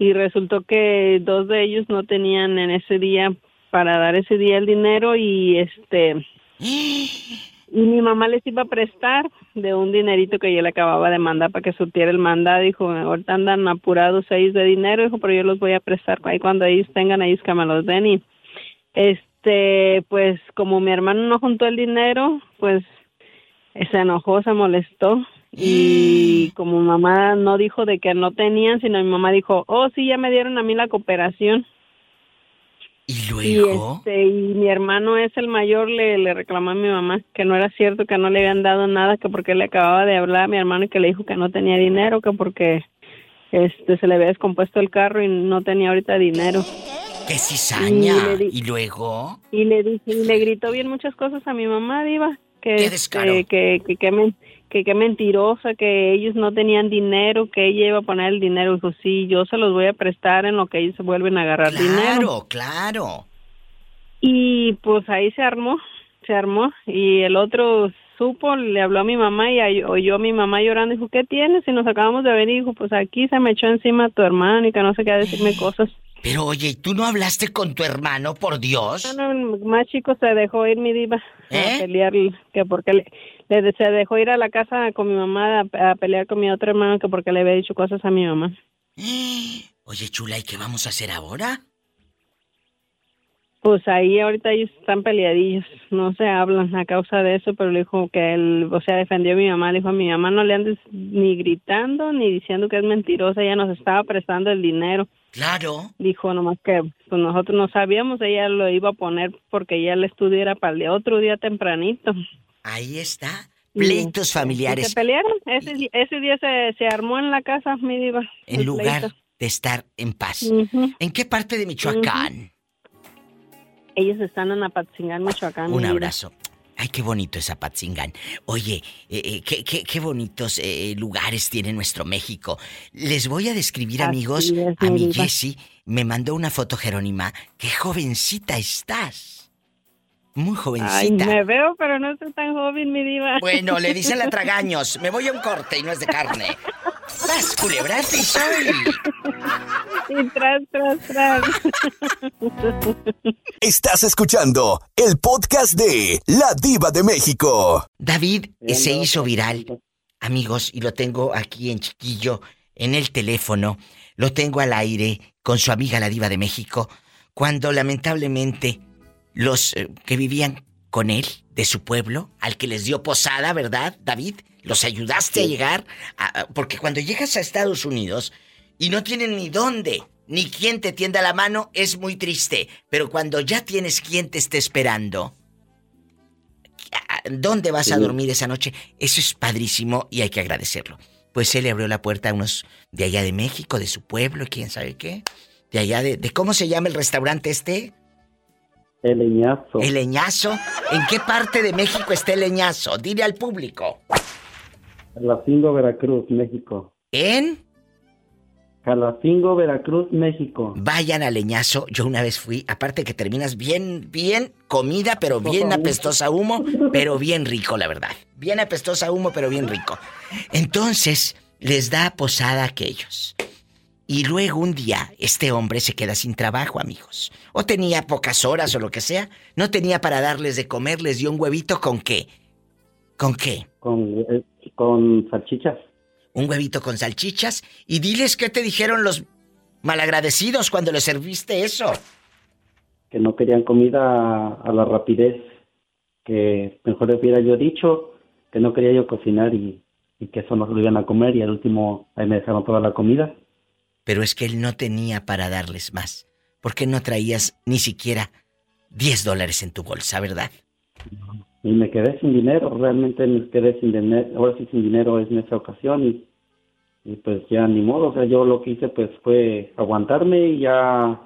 y resultó que dos de ellos no tenían en ese día para dar ese día el dinero y este y mi mamá les iba a prestar de un dinerito que yo le acababa de mandar para que surtiera el mandado. Dijo ahorita andan apurados ellos de dinero dijo pero yo los voy a prestar ahí cuando ellos tengan ellos que me los den y este pues como mi hermano no juntó el dinero pues se enojó se molestó y como mamá no dijo de que no tenían, sino mi mamá dijo, oh, sí, ya me dieron a mí la cooperación. ¿Y luego? Este, y, mi hermano es el mayor, le, le reclamó a mi mamá que no era cierto, que no le habían dado nada, que porque le acababa de hablar a mi hermano y que le dijo que no tenía dinero, que porque este se le había descompuesto el carro y no tenía ahorita dinero. ¡Qué cizaña! ¿Y, luego? Y le dije, y le gritó bien muchas cosas a mi mamá, Diva. Que, ¿Qué descaro? que, que, que, me, que qué mentirosa, que ellos no tenían dinero, que ella iba a poner el dinero. Dijo, sí, yo se los voy a prestar en lo que ellos se vuelven a agarrar dinero. Claro, claro. Y pues ahí se armó, se armó. Y el otro supo, le habló a mi mamá y oyó a mi mamá llorando. Dijo, ¿qué tienes? Y nos acabamos de venir. Dijo, pues aquí se me echó encima tu hermano y que no sé qué a decirme cosas. Pero oye, ¿tú no hablaste con tu hermano, por Dios? No, más chico se dejó ir mi diva a ¿Eh? pelear, que porque le, se dejó ir a la casa con mi mamá a, pelear con mi otro hermano que porque le había dicho cosas a mi mamá. Oye, chula, ¿y qué vamos a hacer ahora? Pues ahí ahorita ellos están peleadillos, no se hablan a causa de eso, pero le dijo que él, o sea, defendió a mi mamá, le dijo a mi mamá no le andes ni gritando ni diciendo que es mentirosa, ella nos estaba prestando el dinero. Claro. Dijo nomás que pues nosotros no sabíamos, ella lo iba a poner porque ella le estudiara para el otro día tempranito. Ahí está. Pleitos familiares. Se pelearon. Ese, día se, armó en la casa, mi diva. En lugar de estar en paz. ¿En qué parte de Michoacán? Ellos están en Apatzingán, Michoacán. Un abrazo. Ay, qué bonito es Apatzingán. Oye, eh, eh, qué, qué, bonitos eh, lugares tiene nuestro México. Les voy a describir, amigos, a mi Jessie. Me mandó una foto, Jerónima. ¡Qué jovencita estás! Muy jovencita. Ay, me veo, pero no soy tan joven, mi diva. Bueno, le dicen la tragaños. Me voy a un corte y no es de carne. ¡Tras, culebras y soy! Y tras, tras, tras. Estás escuchando el podcast de La Diva de México. David se hizo viral, amigos, y lo tengo aquí en chiquillo, en el teléfono. Lo tengo al aire con su amiga La Diva de México, cuando lamentablemente los eh, que vivían con él, de su pueblo, al que les dio posada, ¿verdad, David? Los ayudaste a llegar, porque cuando llegas a Estados Unidos y no tienen ni dónde, ni quien te tienda la mano, es muy triste. Pero cuando ya tienes quien te esté esperando, ¿dónde vas a dormir esa noche? Eso es padrísimo y hay que agradecerlo. Pues él le abrió la puerta a unos de allá de México, de su pueblo, quién sabe qué. De allá de, de ¿cómo se llama el restaurante este? El leñazo. ¿El leñazo? ¿En qué parte de México está el leñazo? Dile al público. En La Cinco, Veracruz, México. ¿En? Jalacingo, Veracruz, México. Vayan a Leñazo. Yo una vez fui, aparte que terminas bien, bien comida, pero bien apestosa humo, pero bien rico, la verdad. Bien apestosa humo, pero bien rico. Entonces, les da posada a aquellos. Y luego un día, este hombre se queda sin trabajo, amigos. O tenía pocas horas o lo que sea. No tenía para darles de comer, les dio un huevito con qué. ¿Con qué? Con, eh, con salchichas un huevito con salchichas y diles qué te dijeron los malagradecidos cuando les serviste eso. Que no querían comida a la rapidez, que mejor hubiera yo dicho que no quería yo cocinar y, que eso no lo iban a comer y al último ahí me dejaron toda la comida. Pero es que él no tenía para darles más. ¿Por qué no traías ni siquiera 10 dólares en tu bolsa, verdad? y me quedé sin dinero, realmente me quedé sin dinero, ahora sí sin dinero es en esa ocasión y, y pues ya ni modo, o sea, yo lo que hice pues fue aguantarme y ya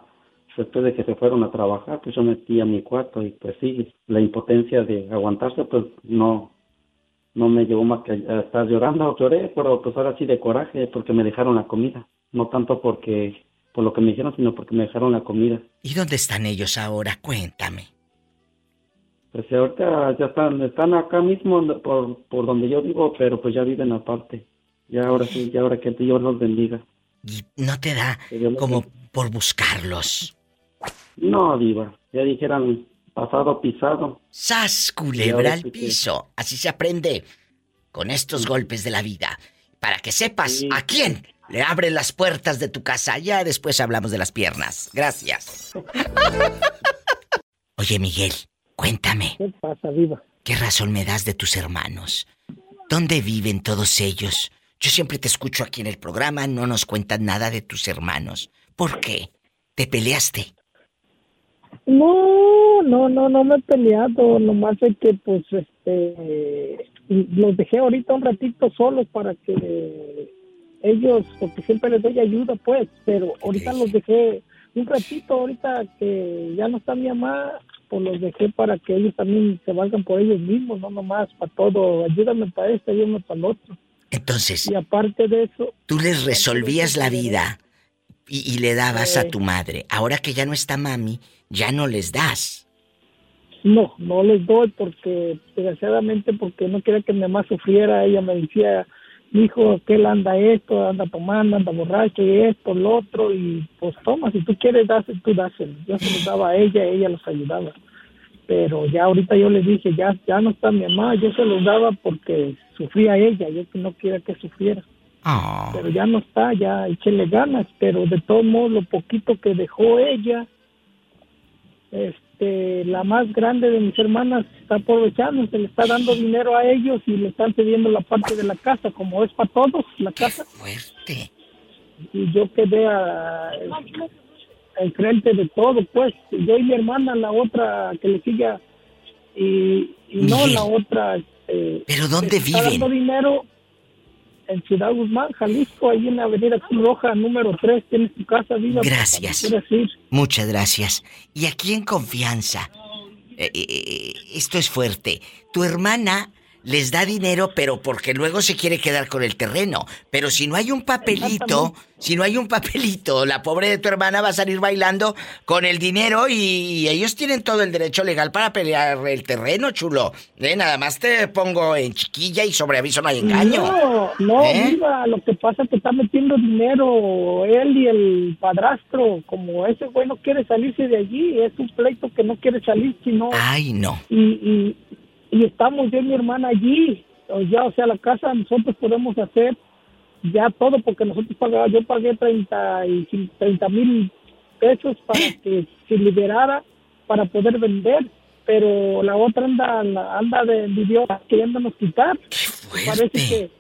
después de que se fueron a trabajar, pues yo metí a mi cuarto y pues sí, la impotencia de aguantarse pues no, no me llevó más que a estar llorando, lloré, pero pues ahora sí de coraje porque me dejaron la comida, no tanto porque por lo que me dijeron, sino porque me dejaron la comida. ¿Y dónde están ellos ahora? Cuéntame. Pues ahorita ya están, están acá mismo por, por donde yo vivo, pero pues ya viven aparte. Ya ahora sí, ya ahora que Dios los bendiga. ¿Y no te da como por buscarlos? No, Diva. Ya dijeran pasado pisado. ¡Sas, culebra al piso! Así se aprende con estos golpes de la vida. Para que sepas a quién le abre las puertas de tu casa. Ya después hablamos de las piernas. Gracias. Oye, Miguel, Cuéntame. ¿Qué pasa, Viva? ¿Qué razón me das de tus hermanos? ¿Dónde viven todos ellos? Yo siempre te escucho aquí en el programa, no nos cuentan nada de tus hermanos. ¿Por qué? ¿Te peleaste? No, no, no, no me he peleado. Nomás es que, pues, este, los dejé ahorita un ratito solos para que ellos, porque siempre les doy ayuda, pues, pero ahorita los dejé un ratito, ahorita que ya no está mi mamá, pues los dejé para que ellos también se valgan por ellos mismos, no nomás para todo, ayúdame para esto, ayúdame para el otro. Entonces, y aparte de eso, tú les resolvías la vida y, le dabas a tu madre. Ahora que ya no está mami, ya no les das. No, no les doy porque, desgraciadamente, porque no quería que mi mamá sufriera. Ella me decía, hijo, que él anda esto, anda tomando, anda borracho y esto, lo otro, y pues toma, si tú quieres dáselo, tú dáselo. Yo se los daba a ella, ella los ayudaba. Pero ya ahorita yo le dije, ya, ya no está mi mamá, yo se los daba porque sufría ella, yo que no quiera que sufriera. Ah. Pero ya no está, ya échele ganas, pero de todos modos lo poquito que dejó ella, este, la más grande de mis hermanas está aprovechando, se le está dando dinero a ellos y le están cediendo la parte de la casa, como es para todos, la casa. fuerte! Y yo quedé a, enfrente de todo, pues. Yo y mi hermana, la otra que le siga, y, no la otra. Este, ¿Pero dónde viven? Está dando dinero en Ciudad Guzmán, Jalisco, ahí en la Avenida Cruz Roja, número 3, tienes tu casa viva. Gracias. Muchas gracias. Y aquí en confianza, eh, eh, eh, esto es fuerte. Tu hermana les da dinero, pero porque luego se quiere quedar con el terreno. Pero si no hay un papelito, si no hay un papelito, la pobre de tu hermana va a salir bailando con el dinero y ellos tienen todo el derecho legal para pelear el terreno, chulo. ¿Eh? Nada más te pongo en chiquilla y sobre aviso no hay engaño. No, no, ¿Eh? lo que pasa es que está metiendo dinero él y el padrastro. Como ese güey no quiere salirse de allí, es un pleito que no quiere salir, sino... Ay, no. Y, y, y estamos yo y mi hermana allí. O ya, o sea, la casa nosotros podemos hacer ya todo porque nosotros pagamos, yo pagué 30 y 30 mil pesos para que se liberara para poder vender, pero la otra anda, anda de idiota queriéndonos quitar. Parece que,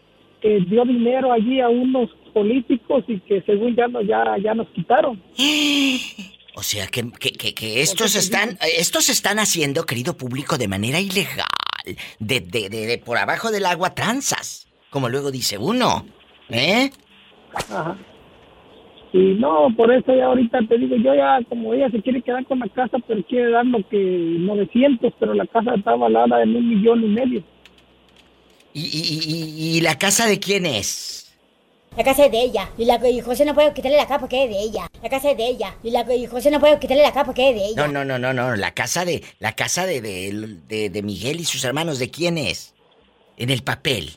que, dio dinero allí a unos políticos y que según ya, no, ya, ya nos quitaron. O sea que, que, estos están, estos están haciendo, querido público, de manera ilegal, de, de, de, por abajo del agua tranzas, como luego dice uno, ¿eh? Ajá. Y no, por eso ya ahorita te digo, yo ya, como ella se quiere quedar con la casa, pero quiere dar lo que 900, pero la casa está avalada en un millón y medio. ¿Y, y, y, y la casa de quién es? La casa es de ella. Y, la, y José no puede quitarle la capa que es de ella. La casa es de ella. Y, la, y José no puede quitarle la capa que es de ella. No, no, no, no, no. La casa de. La casa de, de, de, Miguel y sus hermanos, ¿de quién es? En el papel.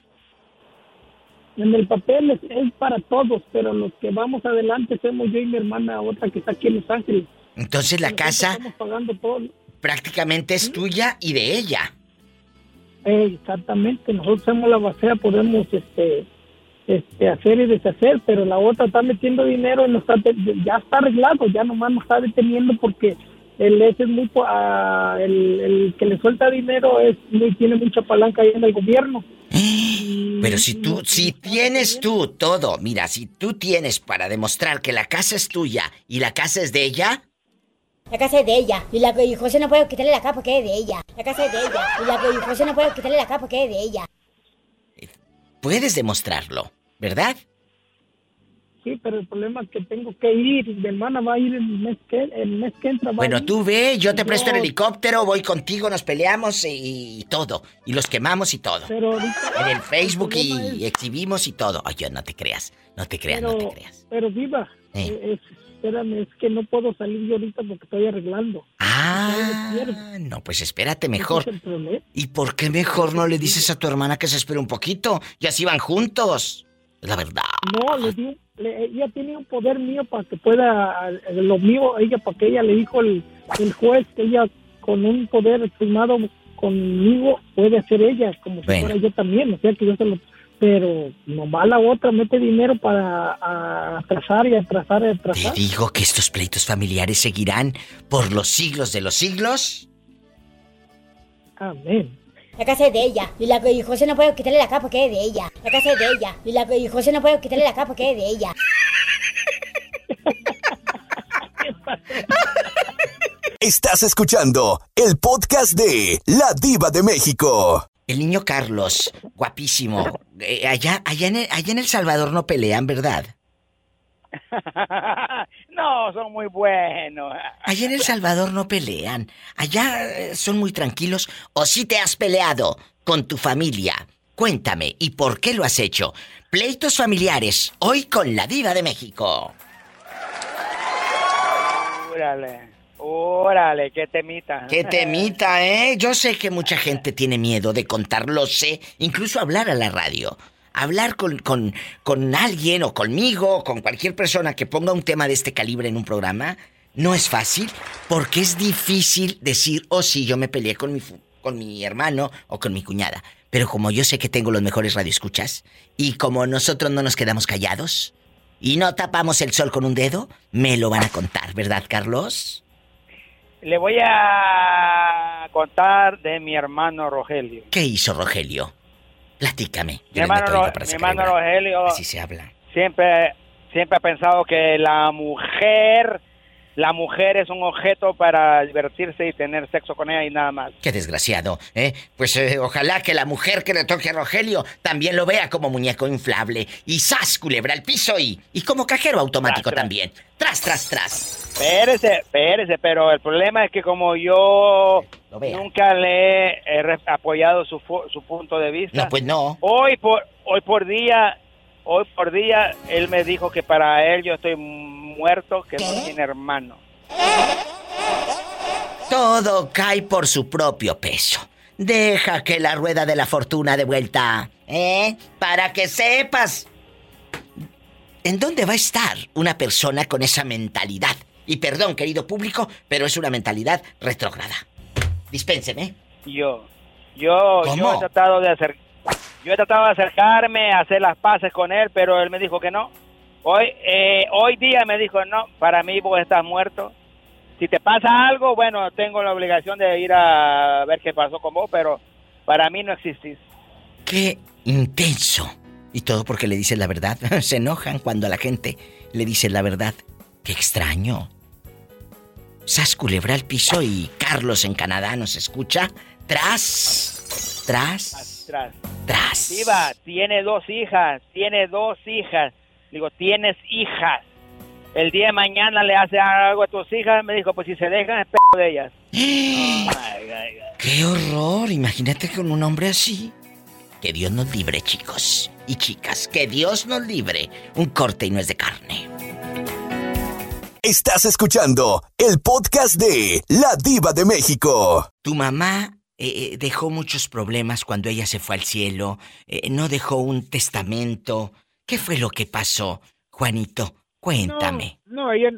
En el papel es, es, para todos, pero los que vamos adelante somos yo y mi hermana, otra que está aquí en Los Ángeles. Entonces la casa. Estamos pagando todo. Prácticamente es tuya y de ella. exactamente. Nosotros somos la basea, podemos este este, hacer y deshacer, pero la otra está metiendo dinero y no está, ya está arreglado, ya nomás no está deteniendo porque el ese es muy ah, el, que le suelta dinero es muy, tiene mucha palanca ahí en el gobierno. Pero si tú, si tienes tú todo, mira, si tú tienes para demostrar que la casa es tuya y la casa es de ella. La casa es de ella y, la, y José no puede quitarle la capa que es de ella. La casa es de ella y, la, y José no puede quitarle la capa que es de ella. Puedes demostrarlo. ¿Verdad? Sí, pero el problema es que tengo que ir. Mi hermana va a ir el mes que, el mes que entra. bueno, tú ve, yo te presto el helicóptero, voy contigo, nos peleamos y, todo. Y los quemamos y todo. Pero en el Facebook y, exhibimos y todo. Oye, no te creas, no te creas, no te creas. Pero viva, eh. espérame, es que no puedo salir yo ahorita porque estoy arreglando. Ah, no, pues espérate mejor. ¿Y por qué mejor no le dices a tu hermana que se espere un poquito? Y así van juntos la verdad. No, le di, ella tiene un poder mío para que pueda, lo mío, ella, para que ella le dijo el, el juez que ella con un poder firmado conmigo puede hacer ella, como si fuera yo también, o sea que yo se lo... Pero nomás la otra mete dinero para atrasar y atrasar y atrasar. Te digo que estos pleitos familiares seguirán por los siglos de los siglos. Amén. La casa es de ella. Y, la, y José no puede quitarle la capa que es de ella. La casa es de ella. Y, la, y José no puede quitarle la capa que es de ella. Estás escuchando el podcast de La Diva de México. El niño Carlos, guapísimo. Eh, allá, allá, en allá en El Salvador no pelean, ¿verdad? no, son muy buenos. Allá en El Salvador no pelean. Allá eh, son muy tranquilos. ¿O si te has peleado con tu familia? Cuéntame, ¿y por qué lo has hecho? Pleitos familiares, hoy con la diva de México. Órale, órale, qué temita. Qué temita, ¿eh? Yo sé que mucha gente tiene miedo de contarlo, sé, incluso hablar a la radio hablar con, con, con alguien o conmigo o con cualquier persona que ponga un tema de este calibre en un programa no es fácil porque es difícil decir, oh sí, yo me peleé con mi, con mi hermano o con mi cuñada. Pero como yo sé que tengo los mejores radioescuchas y como nosotros no nos quedamos callados y no tapamos el sol con un dedo, me lo van a contar, ¿verdad, Carlos? Le voy a contar de mi hermano Rogelio. ¿Qué hizo Rogelio? Platícame. Mi hermano, mi hermano Rogelio. Así se habla. Siempre, siempre ha pensado que la mujer la mujer es un objeto para divertirse y tener sexo con ella y nada más. Qué desgraciado, ¿eh? Pues eh, ojalá que la mujer que le toque a Rogelio también lo vea como muñeco inflable. Y ¡zas! culebra al piso y, y como cajero automático también. Tras, tras, tras. Espérese, espérese, pero el problema es que como yo nunca le he apoyado su, su punto de vista. No, pues no. Hoy por, hoy por día hoy por día él me dijo que para él yo estoy muerto, que no tiene hermano. Todo cae por su propio peso. Deja que la rueda de la fortuna de vuelta, ¿eh? Para que sepas. ¿En dónde va a estar una persona con esa mentalidad? Y perdón, querido público, pero es una mentalidad retrógrada. Dispénseme. Yo, yo, yo he tratado de hacer, yo he tratado de acercarme, hacer las paces con él, pero él me dijo que no. Hoy, eh, hoy día me dijo, no, para mí vos estás muerto. Si te pasa algo, bueno, tengo la obligación de ir a ver qué pasó con vos, pero para mí no existís. Qué intenso. Y todo porque le dices la verdad. Se enojan cuando a la gente le dice la verdad. Qué extraño. Sas culebra al piso y Carlos en Canadá nos escucha. Tras. Tras. Tras. Tras. Iba, tiene dos hijas. Tiene dos hijas. Digo, tienes hijas. El día de mañana le hace algo a tus hijas. Me dijo, pues si se dejan, es de ellas. ¡Qué horror! Imagínate con un hombre así. Que Dios nos libre, chicos. y chicas. Que Dios nos libre. Un corte y no es de carne. Estás escuchando el podcast de La Diva de México. Tu mamá eh, eh, dejó muchos problemas cuando ella se fue al cielo. Eh, no dejó un testamento. ¿Qué fue lo que pasó, Juanito? Cuéntame. No, ella,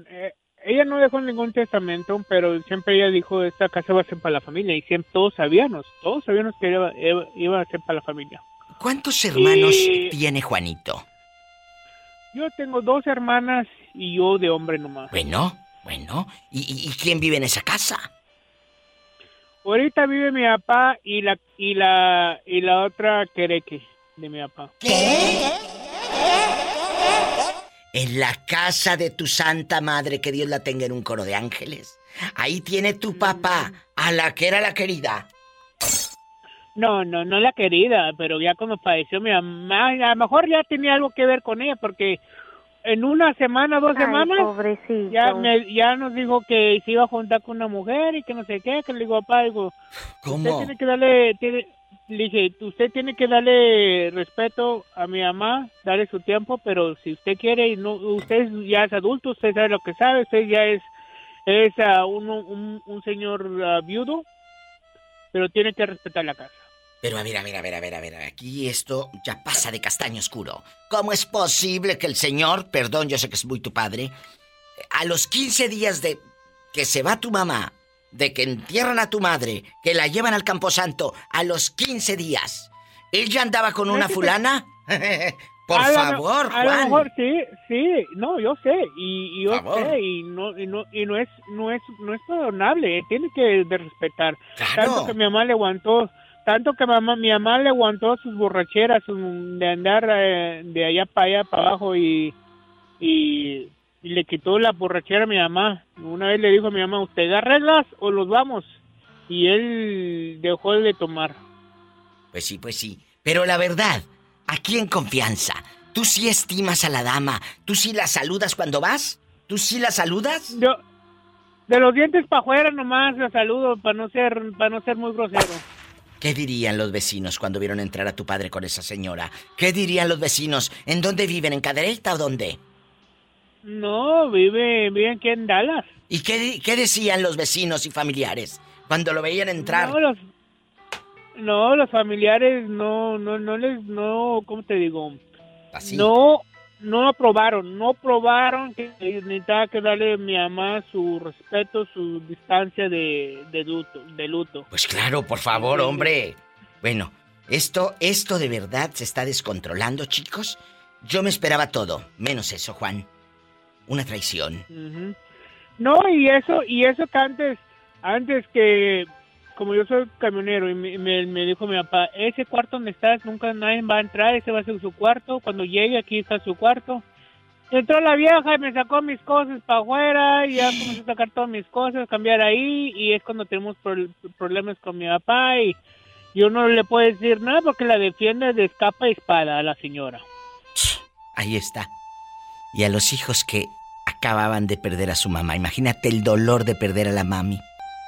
ella no dejó ningún testamento, pero siempre ella dijo, esta casa va a ser para la familia. Y siempre todos sabíamos, todos sabíamos que iba, a ser para la familia. ¿Cuántos hermanos tiene Juanito? Yo tengo dos hermanas y yo de hombre nomás. Bueno, bueno. ¿Y, quién vive en esa casa? Ahorita vive mi papá y la y la y la otra quereque de mi papá. ¿Qué? En la casa de tu santa madre, que Dios la tenga en un coro de ángeles. Ahí tiene tu papá, a la que era la querida. No, no, no la querida, pero ya cuando falleció mi mamá, a lo mejor ya tenía algo que ver con ella, porque en una semana, dos semanas, ya, ya nos dijo que se iba a juntar con una mujer y que no sé qué, que le digo, papá, digo, ¿Cómo? usted tiene que darle, tiene, le dije, usted tiene que darle respeto a mi mamá, darle su tiempo, pero si usted quiere, no, usted ya es adulto, usted sabe lo que sabe, usted ya es, es uh, un, un, señor uh, viudo, pero tiene que respetar la casa. Pero a ver, a ver, a ver, a ver, a ver, aquí esto ya pasa de castaño oscuro. ¿Cómo es posible que el señor, perdón, yo sé que es muy tu padre, a los 15 días de que se va tu mamá, de que entierran a tu madre, que la llevan al camposanto, a los 15 días, ¿él ya andaba con una fulana? Por favor, Juan. A lo mejor sí, sí, no, yo sé, y, yo sé, y no, y no, y no es, no es, no es perdonable, tiene que respetar. Tanto que mi mamá le aguantó tanto que mamá, mi mamá le aguantó sus borracheras de andar eh, de allá para allá para abajo y, y, le quitó la borrachera a mi mamá. Una vez le dijo a mi mamá, ¿usted da reglas o los vamos? Y él dejó de tomar. Pues sí, pues sí. Pero la verdad, aquí en confianza, ¿tú sí estimas a la dama? ¿Tú sí la saludas cuando vas? ¿Tú sí la saludas? Yo, de los dientes para afuera nomás la saludo para no ser, para no ser muy grosero. ¿Qué dirían los vecinos cuando vieron entrar a tu padre con esa señora? ¿Qué dirían los vecinos? ¿En dónde viven? ¿En Cadereyta o dónde? No, vive, vive aquí en Dallas. ¿Y qué, qué, decían los vecinos y familiares cuando lo veían entrar? No, los, no, los familiares no, no, no les, no, ¿cómo te digo? ¿Así? No, no aprobaron, no aprobaron que necesitaba que darle a mi mamá su respeto, su distancia de, de, luto, de luto. Pues claro, por favor, hombre. Bueno, esto, esto de verdad se está descontrolando, chicos. Yo me esperaba todo, menos eso, Juan. Una traición. No, y eso, y eso que antes, antes que como yo soy camionero y me, dijo mi papá, ese cuarto donde estás nunca nadie va a entrar, ese va a ser su cuarto, cuando llegue aquí está su cuarto. Entró la vieja y me sacó mis cosas para afuera, y ya comencé a sacar todas mis cosas, cambiar ahí, y es cuando tenemos problemas con mi papá, y yo no le puedo decir nada porque la defiende de escapa y espada a la señora. Ahí está. Y a los hijos que acababan de perder a su mamá, imagínate el dolor de perder a la mami.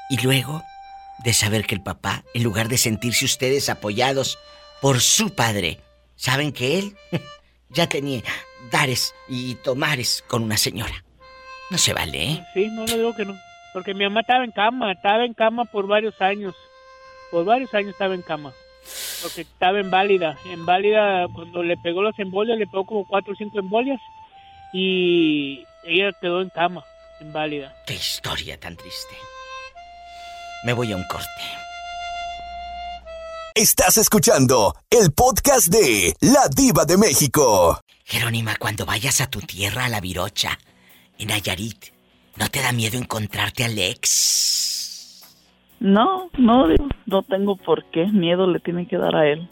Y luego de saber que el papá, en lugar de sentirse ustedes apoyados por su padre, saben que él ya tenía dares y tomares con una señora. No se vale, ¿eh? Sí, no lo digo que no. Porque mi mamá estaba en cama, estaba en cama por varios años. Por varios años estaba en cama. Porque estaba inválida. Inválida, cuando le pegó los embolias, le pegó como cuatro o cinco embolias. Y ella quedó en cama, inválida. Qué historia tan triste. Me voy a un corte. Estás escuchando el podcast de La Diva de México. Jerónima, cuando vayas a tu tierra, a la Virocha, en Nayarit, ¿no te da miedo encontrarte al ex? No, no, no tengo por qué. Miedo le tiene que dar a él.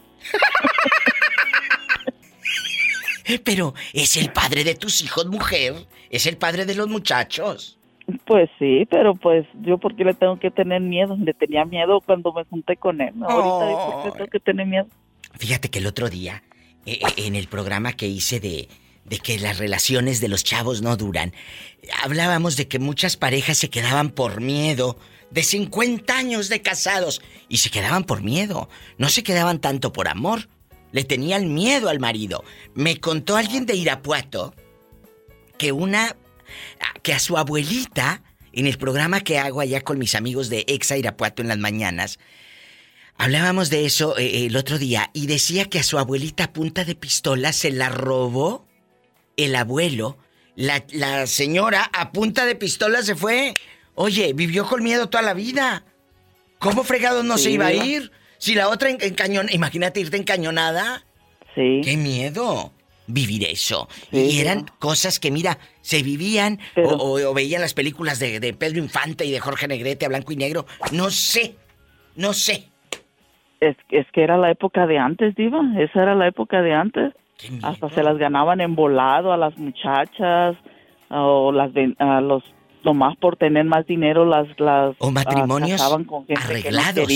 Pero es el padre de tus hijos, mujer. Es el padre de los muchachos. Pues sí, pero pues yo por qué le tengo que tener miedo. Le tenía miedo cuando me junté con él. Ahorita ¿por tengo que tener miedo? Fíjate que el otro día, eh, eh, en el programa que hice de, de que las relaciones de los chavos no duran, hablábamos de que muchas parejas se quedaban por miedo de 50 años de casados y se quedaban por miedo. No se quedaban tanto por amor, Le tenían miedo al marido. Me contó alguien de Irapuato que una que a su abuelita en el programa que hago allá con mis amigos de Exa Irapuato en las mañanas hablábamos de eso eh, el otro día y decía que a su abuelita a punta de pistola se la robó el abuelo. La, la señora a punta de pistola se fue. Oye, vivió con miedo toda la vida. ¿Cómo fregado no se iba a ir? Si la otra encañonada, imagínate irte encañonada. Sí. ¡Qué miedo! Vivir eso. y eran cosas que, mira, se vivían o, veían las películas de, Pedro Infante y de Jorge Negrete a blanco y negro. No sé, no sé. Es, es que era la época de antes, Diva. Esa era la época de antes. Hasta se las ganaban en volado a las muchachas o las a los nomás por tener más dinero las las o matrimonios arreglados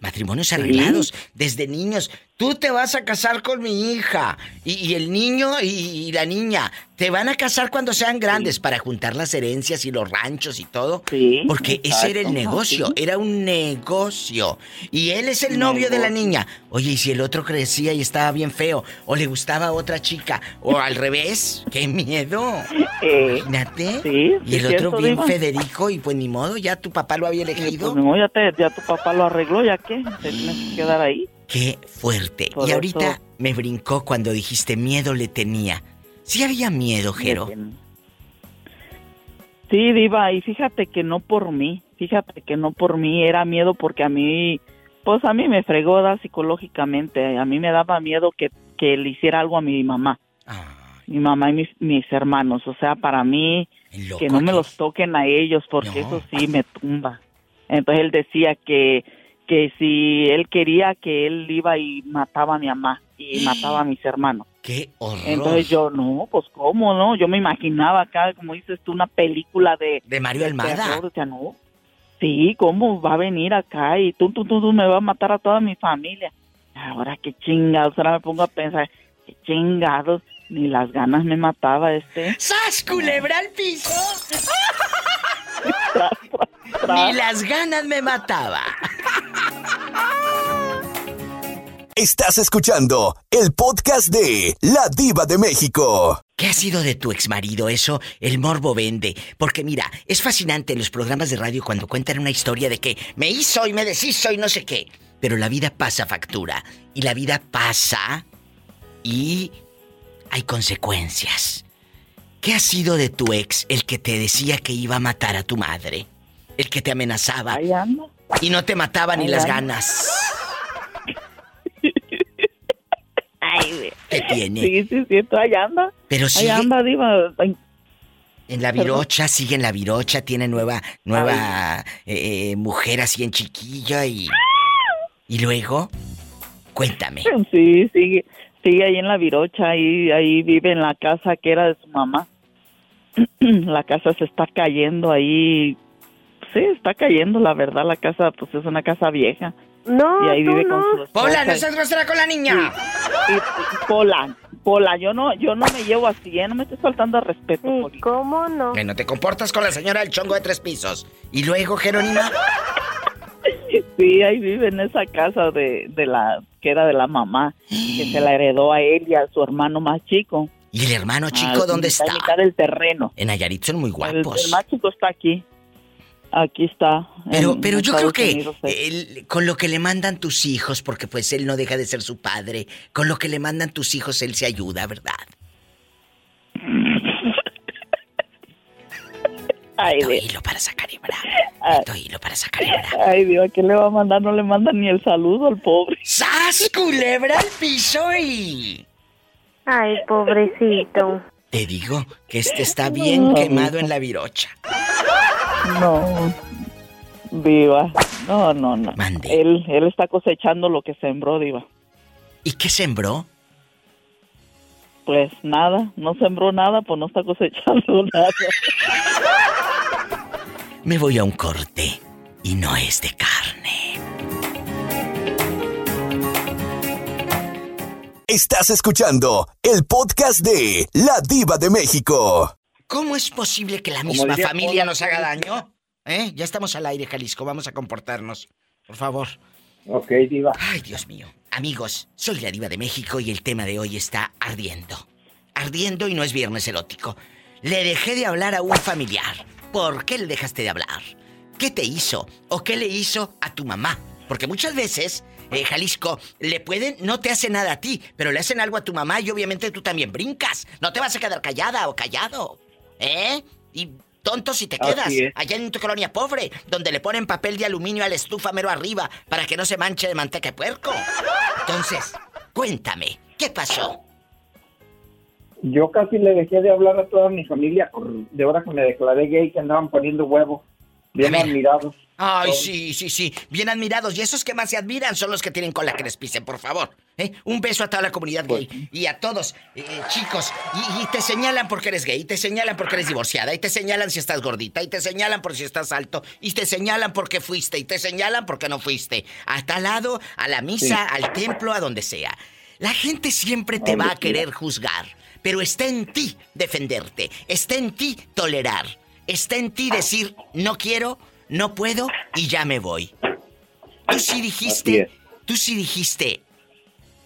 matrimonios arreglados desde niños tú te vas a casar con mi hija y, el niño y, la niña te van a casar cuando sean grandes para juntar las herencias y los ranchos y todo sí, porque ese era el negocio era un negocio. Y él es el novio de la niña. Oye y si el otro crecía y estaba bien feo o le gustaba a otra chica o al revés qué miedo eh, imagínate. y el otro bien Federico y pues ni modo, ya tu papá lo había elegido. Pues, no, ya, te, ya tu papá lo arregló, ya que te tienes que quedar ahí. Qué fuerte. y ahorita me brincó cuando dijiste miedo le tenía. Sí había miedo, Jero. Sí, Diva, y fíjate que no por mí, fíjate que no por mí, era miedo porque a mí, pues a mí me fregó da, psicológicamente, a mí me daba miedo que, que le hiciera algo a mi mamá. Mi mamá y mis, mis hermanos, o sea, para mí que no me los toquen a ellos porque eso sí me tumba. Entonces él decía que que si él quería que él iba y mataba a mi mamá y mataba a mis hermanos. ¡Qué horror! Entonces yo, no, pues cómo, ¿no? Yo me imaginaba acá, como dices tú, una película de... De Mario Almada. no. Sí, ¿cómo va a venir acá y tú, tú, tú, tú me vas a matar a toda mi familia? Ahora qué chingados, ahora me pongo a pensar, qué chingados. Ni las ganas me mataba este. ¡Sas, culebra al piso! Ni las ganas me mataba. Estás escuchando el podcast de La Diva de México. ¿Qué ha sido de tu exmarido? Eso, el morbo vende. Porque mira, es fascinante en los programas de radio cuando cuentan una historia de que me hizo y me deshizo y no sé qué. Pero la vida pasa factura. Y la vida pasa y hay consecuencias. ¿Qué ha sido de tu ex, el que te decía que iba a matar a tu madre? El que te amenazaba. Y no te mataba ni las ganas. Ay, ¿Qué tiene? Sí, sí, sí, anda. Pero sí. anda, diva. En la virocha, sigue en la virocha, tiene nueva, nueva eh, mujer así en chiquilla y... ¿Y luego? Cuéntame. Sí, sigue. Sí, ahí en la Virocha, ahí, ahí vive en la casa que era de su mamá. la casa se está cayendo ahí. Sí, está cayendo, la verdad, la casa, pues es una casa vieja. No, y ahí vive no. con su Pola, no seas grosera con la niña. Pola, Pola, yo no, yo no me llevo así, ¿eh? no me estoy faltando al respeto. ¿Cómo no? Bueno, te comportas con la señora del chongo de tres pisos. Y luego, Jerónima. Sí, ahí vive en esa casa de, de la que era de la mamá, que se la heredó a él y a su hermano más chico. ¿Y el hermano chico dónde está? En mitad del terreno. En Nayarit son muy guapos. El, más chico está aquí. Aquí está. Pero, pero yo creo que con lo que le mandan tus hijos, porque pues él no deja de ser su padre, con lo que le mandan tus hijos él se ayuda, ¿verdad? Ay, hilo para sacar hebra. hilo para sacar hebra. Ay, Dios, ¿a quién le va a mandar? No le mandan ni el saludo al pobre. ¡Sas, culebra al piso y... Ay, pobrecito. Te digo que este está bien quemado en la virocha. No. Viva. No, no, no. Mande. Él, él está cosechando lo que sembró, Diva. ¿Y qué sembró? Pues nada, no sembró nada, pues no está cosechando nada. Me voy a un corte y no es de carne. Estás escuchando el podcast de La Diva de México. ¿Cómo es posible que la misma familia nos haga daño? ¿Eh? Ya estamos al aire, Jalisco. Vamos a comportarnos. Por favor. Ok, Diva. Ay, Dios mío. Amigos, soy la diva de México y el tema de hoy está ardiendo. Ardiendo y no es viernes erótico. Le dejé de hablar a un familiar. ¿Por qué le dejaste de hablar? ¿Qué te hizo? ¿O qué le hizo a tu mamá? Porque muchas veces, eh, Jalisco, le pueden, no te hace nada a ti, pero le hacen algo a tu mamá y obviamente tú también brincas. No te vas a quedar callada o callado. ¿Eh? Y tonto si te quedas allá en tu colonia pobre, donde le ponen papel de aluminio a la estufa mero arriba para que no se manche de manteca de puerco. Entonces, cuéntame, ¿qué pasó? Yo casi le dejé de hablar a toda mi familia de ahora que me declaré gay que andaban poniendo huevos. Bien admirados. Ay, sí, sí, sí. Bien admirados. Y esos que más se admiran son los que tienen cola que les pisen, por favor. ¿Eh? Un beso a toda la comunidad gay. Pues y a todos, eh, chicos. Y, te señalan porque eres gay. Y te señalan porque eres divorciada. Y te señalan si estás gordita. Y te señalan por si estás alto. Y te señalan porque fuiste. Y te señalan porque no fuiste. A tal lado, a la misa, al templo, a donde sea. La gente siempre te va a querer juzgar. Pero está en ti defenderte. Está en ti tolerar. Está en ti decir, no quiero, no puedo y ya me voy. Tú sí dijiste, tú sí dijiste,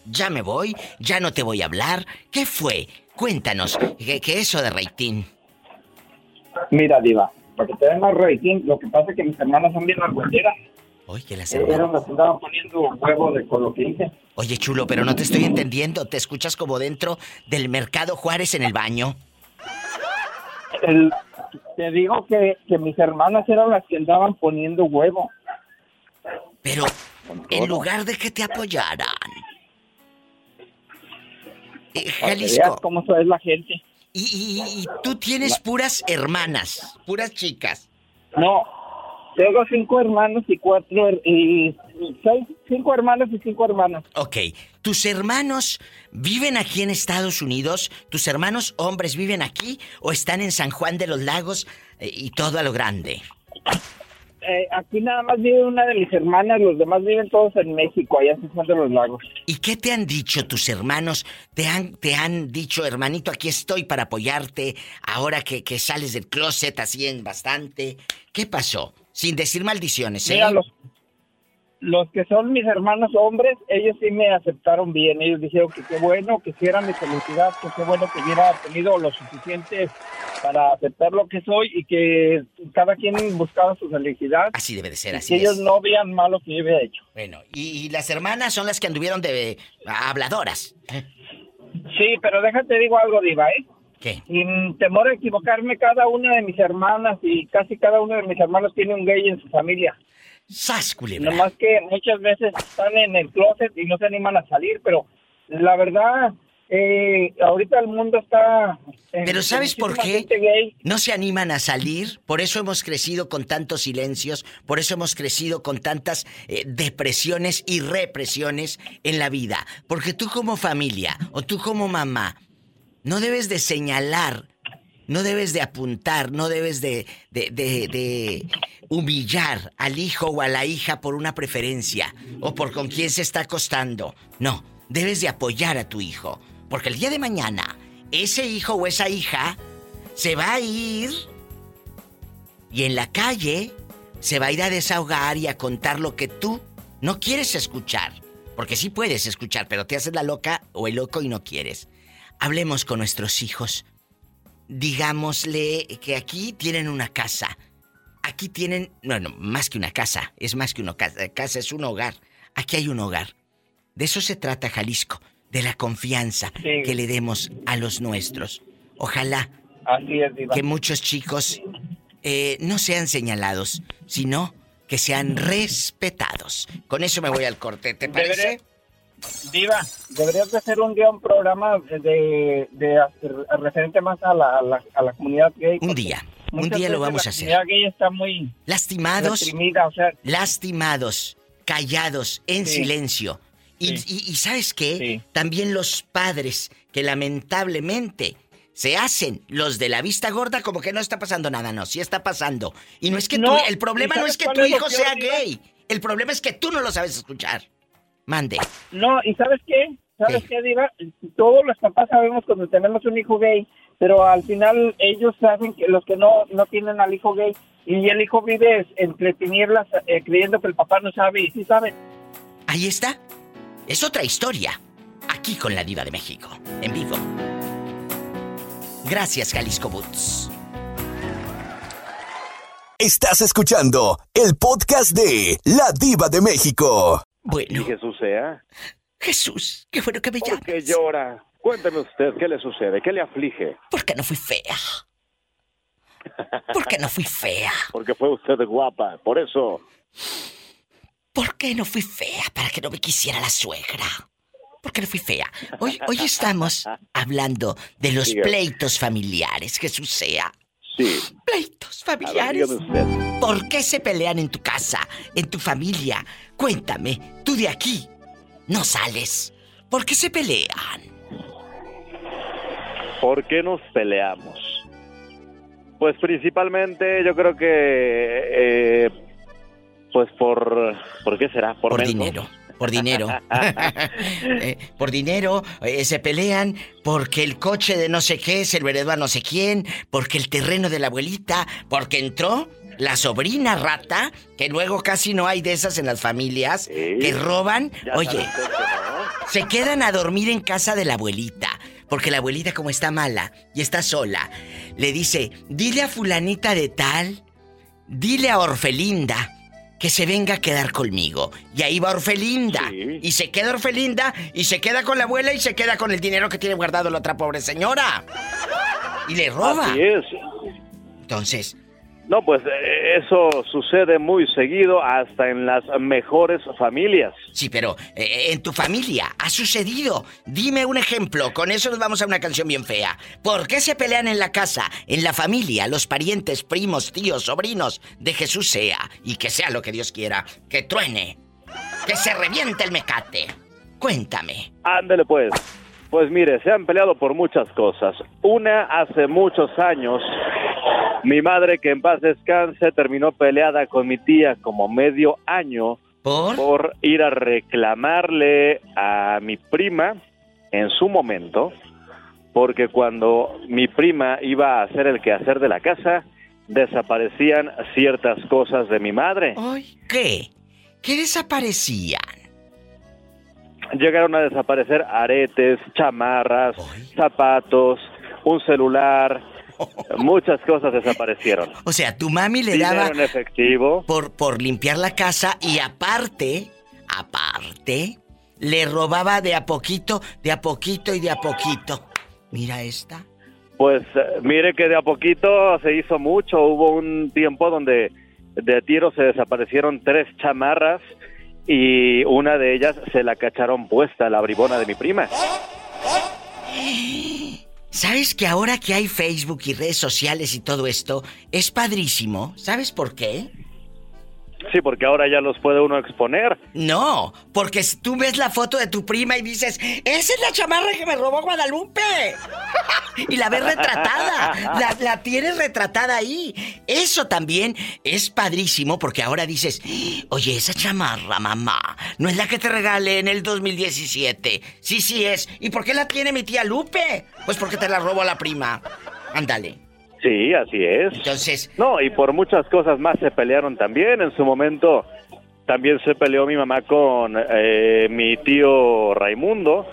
ya me voy, ya no te voy a hablar. ¿Qué fue? Cuéntanos, ¿qué, qué eso de rating? Mira, Diva, para que te den más rating, lo que pasa es que mis hermanas son bien argüenderas. Oye, que las hermanas. andaban poniendo huevo de con lo que hice. Oye, chulo, pero no te estoy entendiendo. Te escuchas como dentro del Mercado Juárez en el baño. El, te digo que, mis hermanas eran las que andaban poniendo huevo. Pero, en lugar de que te apoyaran. Eh, Jalisco. ¿Cómo es la gente? Y, tú tienes puras hermanas, puras chicas. No, tengo cinco hermanos y cuatro y seis, cinco hermanos y cinco hermanas. Ok, ¿tus hermanos viven aquí en Estados Unidos? ¿Tus hermanos hombres viven aquí o están en San Juan de los Lagos eh, y todo a lo grande? Eh, aquí nada más vive una de mis hermanas, los demás viven todos en México, allá en San Juan de los Lagos. ¿Y qué te han dicho tus hermanos? ¿Te han, te han dicho, hermanito, aquí estoy para apoyarte ahora que, que sales del closet así en bastante? ¿Qué pasó? Sin decir maldiciones, ¿eh? Mira, los, los que son mis hermanos hombres, ellos sí me aceptaron bien. Ellos dijeron que qué bueno, que si era mi felicidad, que qué bueno que hubiera tenido lo suficiente para aceptar lo que soy y que cada quien buscaba su felicidad. Así debe de ser, y así que ellos no vean malo que yo había hecho. Bueno, y, las hermanas son las que anduvieron de habladoras. Sí, pero déjate digo algo, Diva, ¿eh? Sin temor a equivocarme, cada una de mis hermanas y casi cada uno de mis hermanos tiene un gay en su familia. ¡Sas, Nomás que muchas veces están en el closet y no se animan a salir, pero la verdad, eh, ahorita el mundo está... Pero ¿sabes por qué? No se animan a salir, por eso hemos crecido con tantos silencios, por eso hemos crecido con tantas eh, depresiones y represiones en la vida. Porque tú como familia o tú como mamá no debes de señalar, no debes de apuntar, no debes de, de, humillar al hijo o a la hija por una preferencia o por con quién se está acostando. No, debes de apoyar a tu hijo. Porque el día de mañana, ese hijo o esa hija se va a ir y en la calle se va a ir a desahogar y a contar lo que tú no quieres escuchar. Porque sí puedes escuchar, pero te haces la loca o el loco y no quieres. Hablemos con nuestros hijos. Digámosle que aquí tienen una casa. Aquí tienen, bueno, más que una casa, es más que una casa, casa es un hogar. Aquí hay un hogar. De eso se trata Jalisco, de la confianza que le demos a los nuestros. Ojalá que muchos chicos eh, no sean señalados, sino que sean respetados. Con eso me voy al corte, ¿te parece? Diva, deberías de hacer un día un programa de, de, referente más a la, a la, comunidad gay. Un día, un día lo vamos a hacer. La comunidad gay está muy lastimados, lastimados, callados, en silencio. Y, y, sabes qué, también los padres que lamentablemente se hacen los de la vista gorda como que no está pasando nada, no, sí está pasando. Y no es que no, el problema no es que tu hijo sea gay, el problema es que tú no lo sabes escuchar. Mande. No, ¿y sabes qué? ¿Sabes qué, Diva? Todos los papás sabemos cuando tenemos un hijo gay, pero al final ellos saben que los que no, no tienen al hijo gay y el hijo vive entre tinieblas eh, creyendo que el papá no sabe y sí sabe. Ahí está. es otra historia. Aquí con la diva de México, en vivo. Gracias, Jalisco Boots. Estás escuchando el podcast de La Diva de México. Bueno. Y Jesús sea. Jesús, qué bueno que me llamas. ¿Por qué llora? Cuénteme usted, ¿qué le sucede? ¿Qué le aflige? Porque no fui fea. Porque no fui fea. Porque fue usted guapa, por eso. ¿Por qué no fui fea? Para que no me quisiera la suegra. ¿Por qué no fui fea? Hoy, hoy estamos hablando de los pleitos familiares, Jesús sea. Sí. Pleitos familiares. ¿Por qué se pelean en tu casa, en tu familia? Cuéntame, tú de aquí no sales. ¿Por qué se pelean? ¿Por qué nos peleamos? Pues principalmente yo creo que eh, pues por... ¿Por qué será? Por, dinero. Por dinero. Eh, por dinero eh, se pelean porque el coche de no sé qué es el heredó a no sé quién, porque el terreno de la abuelita, porque entró la sobrina rata, que luego casi no hay de esas en las familias, que roban. Oye, se quedan a dormir en casa de la abuelita. Porque la abuelita como está mala y está sola, le dice, dile a fulanita de tal, dile a Orfelinda que se venga a quedar conmigo. Y ahí va Orfelinda. Y se queda Orfelinda y se queda con la abuela y se queda con el dinero que tiene guardado la otra pobre señora. Y le roba. Así es. Entonces, no, pues eh, eso sucede muy seguido hasta en las mejores familias. Sí, pero eh, en tu familia ha sucedido. Dime un ejemplo, con eso nos vamos a una canción bien fea. ¿Por qué se pelean en la casa, en la familia, los parientes, primos, tíos, sobrinos de Jesús sea? Y que sea lo que Dios quiera, que truene, que se reviente el mecate. Cuéntame. Ándele pues. Pues mire, se han peleado por muchas cosas. Una hace muchos años mi madre, que en paz descanse, terminó peleada con mi tía como medio año por, ir a reclamarle a mi prima en su momento, porque cuando mi prima iba a hacer el quehacer de la casa, desaparecían ciertas cosas de mi madre. ¿Qué? ¿Qué desaparecían? Llegaron a desaparecer aretes, chamarras, zapatos, un celular, Muchas cosas desaparecieron. O sea, tu mami le daba en efectivo por por limpiar la casa y aparte, aparte le robaba de a poquito, de a poquito y de a poquito. Mira esta. Pues eh, mire que de a poquito se hizo mucho. Hubo un tiempo donde de tiro se desaparecieron tres chamarras y una de ellas se la cacharon puesta, la bribona de mi prima. ¿Sabes que ahora que hay Facebook y redes sociales y todo esto, es padrísimo? ¿Sabes por qué? Sí, porque ahora ya los puede uno exponer. No, porque tú ves la foto de tu prima y dices, esa es la chamarra que me robó Guadalupe. y la ves retratada, la, la, tienes retratada ahí. Eso también es padrísimo porque ahora dices, oye, esa chamarra, mamá, no es la que te regalé en el 2017. Sí, sí es. ¿Y por qué la tiene mi tía Lupe? Pues porque te la robó la prima. Ándale. Sí, así es. Entonces. No, y por muchas cosas más se pelearon también. En su momento también se peleó mi mamá con eh, mi tío Raimundo.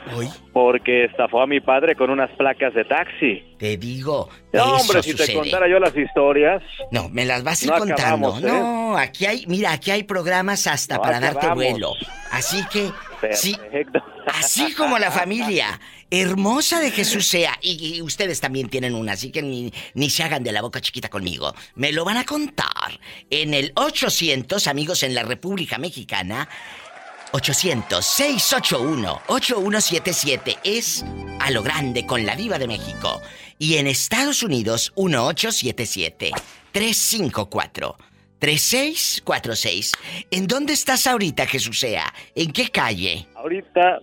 Porque estafó a mi padre con unas placas de taxi. Te digo. No, hombre, si te contara yo las historias. No, me las vas a ir contando. ¿eh? No, aquí hay, mira, aquí hay programas hasta para darte vuelo. Así que. Sí, así como la familia hermosa de Jesús sea, y, ustedes también tienen una, así que ni, ni, se hagan de la boca chiquita conmigo. Me lo van a contar en el 800, amigos en la República Mexicana. 800-681-8177 es a lo grande con la diva de México. Y en Estados Unidos, 1877-354. 3646. ¿En dónde estás ahorita, Jesús sea? ¿En qué calle? Ahorita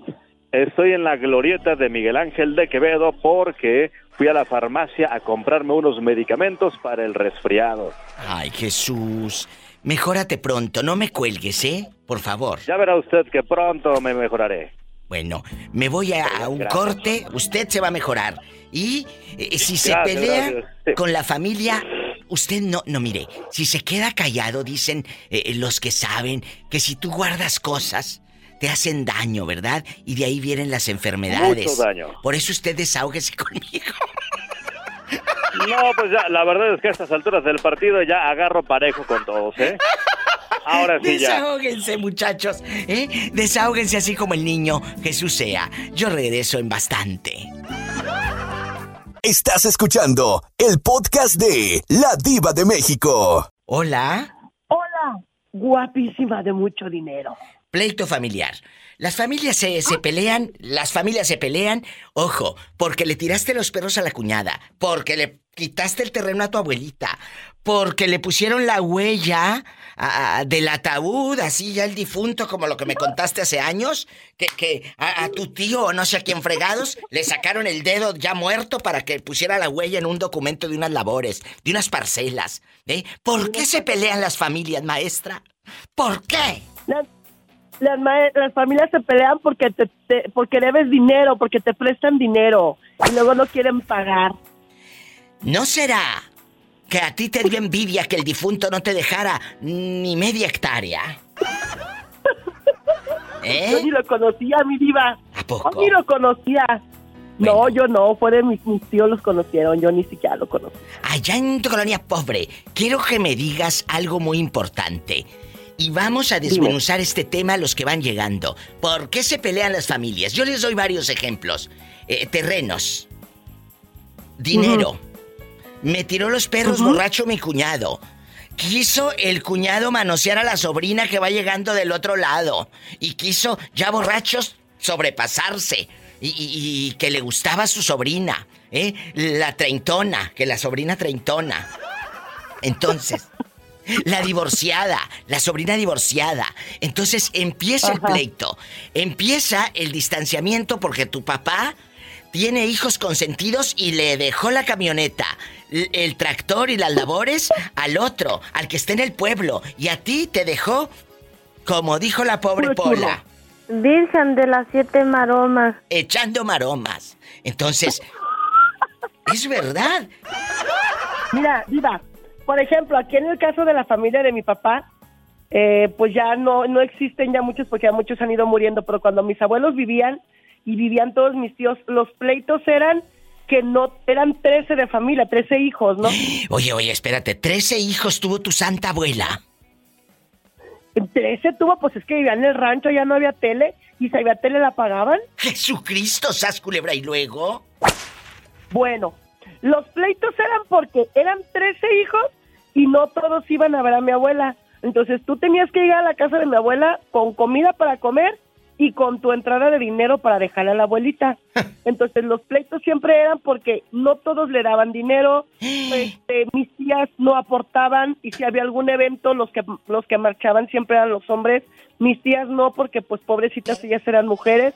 Estoy en la glorieta de Miguel Ángel de Quevedo porque fui a la farmacia a comprarme unos medicamentos para el resfriado. Ay, Jesús. Mejórate pronto, no me cuelgues, ¿eh? Por favor. Ya verá usted que pronto me mejoraré. Bueno, me voy a, un corte, usted se va a mejorar. Y eh, si se pelea con la familia, usted no, no mire, si se queda callado, dicen eh, los que saben que si tú guardas cosas, te hacen daño, ¿verdad? Y de ahí vienen las enfermedades. Mucho daño. Por eso usted desahógese conmigo. No, pues ya, la verdad es que a estas alturas del partido ya agarro parejo con todos, ¿eh? Ahora sí ya. Desahóguense, muchachos, ¿eh? Desahóguense así como el niño Jesús sea. Yo regreso en bastante. Estás escuchando el podcast de La Diva de México. Hola. Hola, guapísima de mucho dinero. Pleito familiar. Las familias se, se, pelean, las familias se pelean, ojo, porque le tiraste los perros a la cuñada, porque le quitaste el terreno a tu abuelita, porque le pusieron la huella del ataúd, así ya el difunto, como lo que me contaste hace años, que, que a, tu tío o no sé a quién fregados le sacaron el dedo ya muerto para que pusiera la huella en un documento de unas labores, de unas parcelas. ¿eh? ¿Por qué se pelean las familias, maestra? ¿Por qué? Las, las, familias se pelean porque te, porque debes dinero, porque te prestan dinero y luego no quieren pagar. ¿No será que a ti te dio envidia que el difunto no te dejara ni media hectárea? ¿Eh? Yo ni lo conocía, mi diva. ¿A poco? Yo ni lo conocía. No, yo no, mis, tíos los conocieron, yo ni siquiera lo conocí. Allá en tu colonia pobre, quiero que me digas algo muy importante. Y vamos a desmenuzar este tema a los que van llegando. ¿Por qué se pelean las familias? Yo les doy varios ejemplos. Eh, terrenos. Dinero. Me tiró los perros borracho mi cuñado. Quiso el cuñado manosear a la sobrina que va llegando del otro lado. Y quiso, ya borrachos, sobrepasarse. Y, que le gustaba su sobrina, ¿eh? La treintona, que la sobrina treintona. Entonces, la divorciada, la sobrina divorciada. Entonces empieza el pleito, empieza el distanciamiento porque tu papá tiene hijos consentidos y le dejó la camioneta, el tractor y las labores al otro, al que esté en el pueblo. Y a ti te dejó, como dijo la pobre Pola. Virgen de las siete maromas. Echando maromas. Entonces, es verdad. Mira, Viva, por ejemplo, aquí en el caso de la familia de mi papá, eh, pues ya no, no existen ya muchos porque ya muchos han ido muriendo, pero cuando mis abuelos vivían y vivían todos mis tíos, los pleitos eran que no, eran 13 de familia, 13 hijos, ¿no? Oye, oye, espérate, 13 hijos tuvo tu santa abuela. 13 tuvo, pues es que vivían en el rancho, ya no había tele, y si había tele la pagaban. Jesucristo, sas culebra, y luego. Bueno, los pleitos eran porque eran 13 hijos y no todos iban a ver a mi abuela. Entonces tú tenías que llegar a la casa de mi abuela con comida para comer y con tu entrada de dinero para dejarle a la abuelita. Entonces los pleitos siempre eran porque no todos le daban dinero, este, mis tías no aportaban y si había algún evento los que los que marchaban siempre eran los hombres, mis tías no porque pues pobrecitas ellas eran mujeres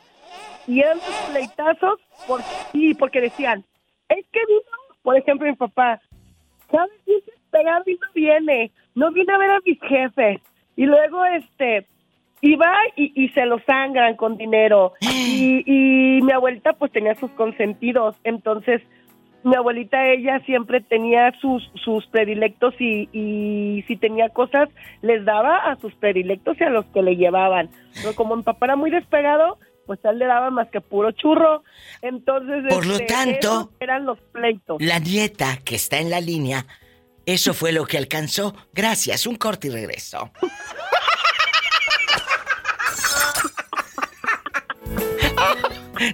y eran los pleitazos porque sí, porque decían, es que vino, por ejemplo mi papá, ¿sabes? pegar y no viene, no viene a ver a mis jefes. Y luego, este, iba y, y se lo sangran con dinero. Y, y mi abuelita pues tenía sus consentidos, entonces mi abuelita ella siempre tenía sus, sus predilectos y, y si tenía cosas les daba a sus predilectos y a los que le llevaban. Pero como mi papá era muy despegado, pues él le daba más que puro churro. Entonces, por lo este, tanto, eran los pleitos. La nieta que está en la línea eso fue lo que alcanzó. Gracias, un corte y regreso.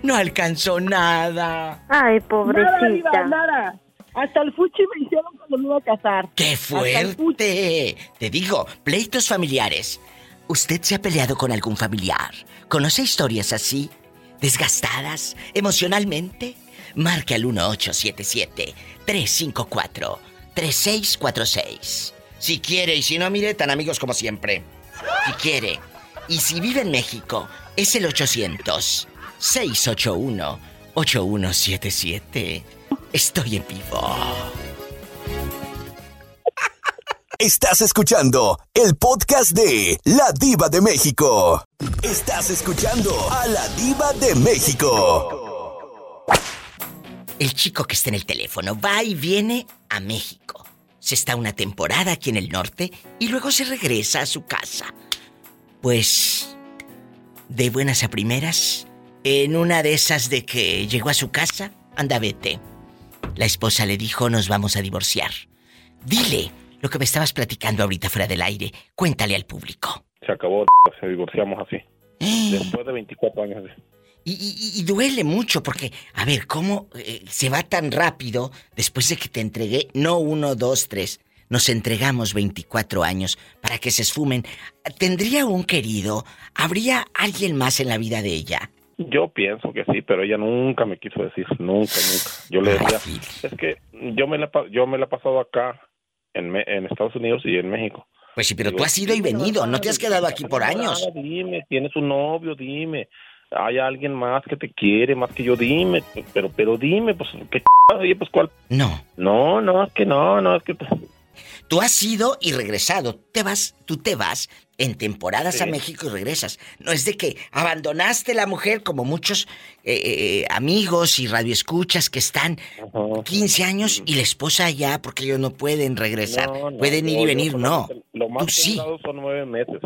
No alcanzó nada. Ay, pobrecita. Nada, nada. Hasta el fuchi me hicieron cuando me iba a casar. ¡Qué fuerte! Te digo, pleitos familiares. ¿Usted se ha peleado con algún familiar? ¿Conoce historias así? ¿Desgastadas emocionalmente? Marque al 1877 354 3646. Si quiere y si no, mire, tan amigos como siempre. Si quiere. Y si vive en México, es el 800 681 8177. Estoy en vivo. Estás escuchando el podcast de La Diva de México. Estás escuchando a La Diva de México. El chico que está en el teléfono va y viene a México. Se está una temporada aquí en el norte y luego se regresa a su casa. Pues de buenas a primeras, en una de esas de que llegó a su casa, anda vete. La esposa le dijo, nos vamos a divorciar. Dile lo que me estabas platicando ahorita fuera del aire. Cuéntale al público. Se acabó, se divorciamos así. Después de 24 años. Y, duele mucho porque, a ver, ¿cómo eh, se va tan rápido después de que te entregué? No uno, dos, tres. Nos entregamos 24 años para que se esfumen. ¿Tendría un querido? ¿Habría alguien más en la vida de ella? Yo pienso que sí, pero ella nunca me quiso decir, nunca, nunca. Yo le decía, es que yo me la, yo me la he pasado acá, en, en Estados Unidos y en México. Pues sí, pero tú has ido y venido, no te has quedado aquí por años. Dime, tienes un novio, dime. Hay alguien más que te quiere, más que yo, dime. Pero, pero dime, pues, ¿qué Oye, pues, ¿cuál? No. No, no, es que no, no, es que... Tú has ido y regresado. Te vas, tú te vas en temporadas a México y regresas. No es de que abandonaste la mujer como muchos eh, eh, amigos y radioescuchas que están 15 años y la esposa allá porque ellos no pueden regresar. pueden ir y venir, no. Lo más que sí. son nueve meses.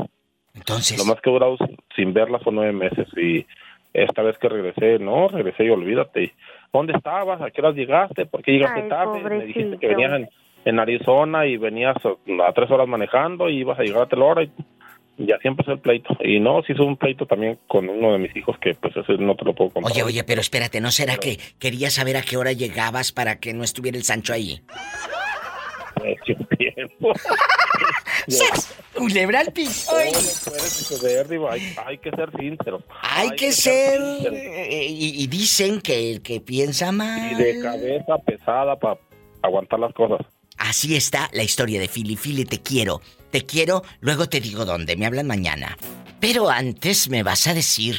Entonces. Lo más que he durado sin verla son nueve meses y esta vez que regresé, no, regresé y olvídate. ¿Dónde estabas? ¿A qué horas llegaste? ¿Por qué llegaste tarde? Me dijiste que venías en, Arizona y venías a, tres horas manejando y ibas a llegar a tal hora y ya siempre es el pleito. Y no, si es un pleito también con uno de mis hijos que pues ese no te lo puedo contar. Oye, oye, pero espérate, ¿no será que querías saber a qué hora llegabas para que no estuviera el Sancho ahí? tiempo. Culebra al piso. Hay, que ser sincero. Hay, que, ser. Eh, y, dicen que el que piensa mal. Y de cabeza pesada para aguantar las cosas. Así está la historia de Fili. Fili, te quiero. Te quiero, luego te digo dónde. Me hablan mañana. Pero antes me vas a decir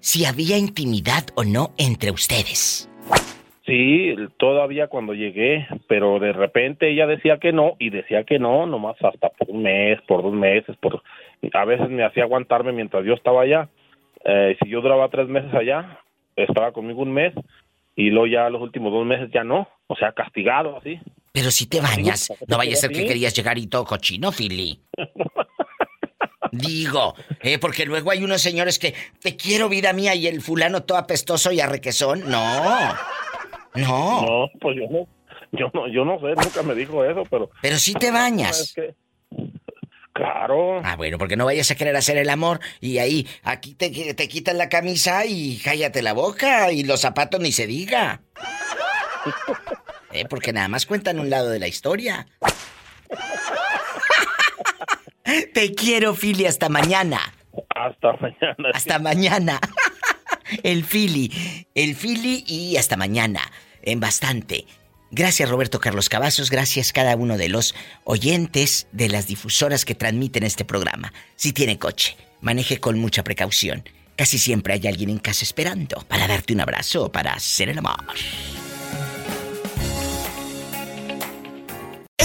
si había intimidad o no entre ustedes. Sí, todavía cuando llegué, pero de repente ella decía que no y decía que no, nomás hasta por un mes, por dos meses, por a veces me hacía aguantarme mientras yo estaba allá. Eh, si yo duraba tres meses allá, estaba conmigo un mes y luego ya los últimos dos meses ya no, o sea, castigado así. Pero si te bañas, no vaya a ser que querías llegar y todo cochino, Philly. Digo, eh, porque luego hay unos señores que te quiero vida mía y el fulano todo apestoso y arrequezón. No. No. No, pues yo no, yo no, yo no sé, nunca me dijo eso, pero. Pero si te bañas. Claro. Ah, bueno, porque no vayas a querer hacer el amor y ahí, aquí te, te quitan la camisa y cállate la boca y los zapatos ni se diga. eh, porque nada más cuentan un lado de la historia. te quiero, Philly, hasta mañana. Hasta mañana. Hasta mañana. el Philly, el Philly y hasta mañana en bastante. Gracias Roberto Carlos Cavazos, gracias cada uno de los oyentes de las difusoras que transmiten este programa. Si tiene coche, maneje con mucha precaución. Casi siempre hay alguien en casa esperando para darte un abrazo o para hacer el amor.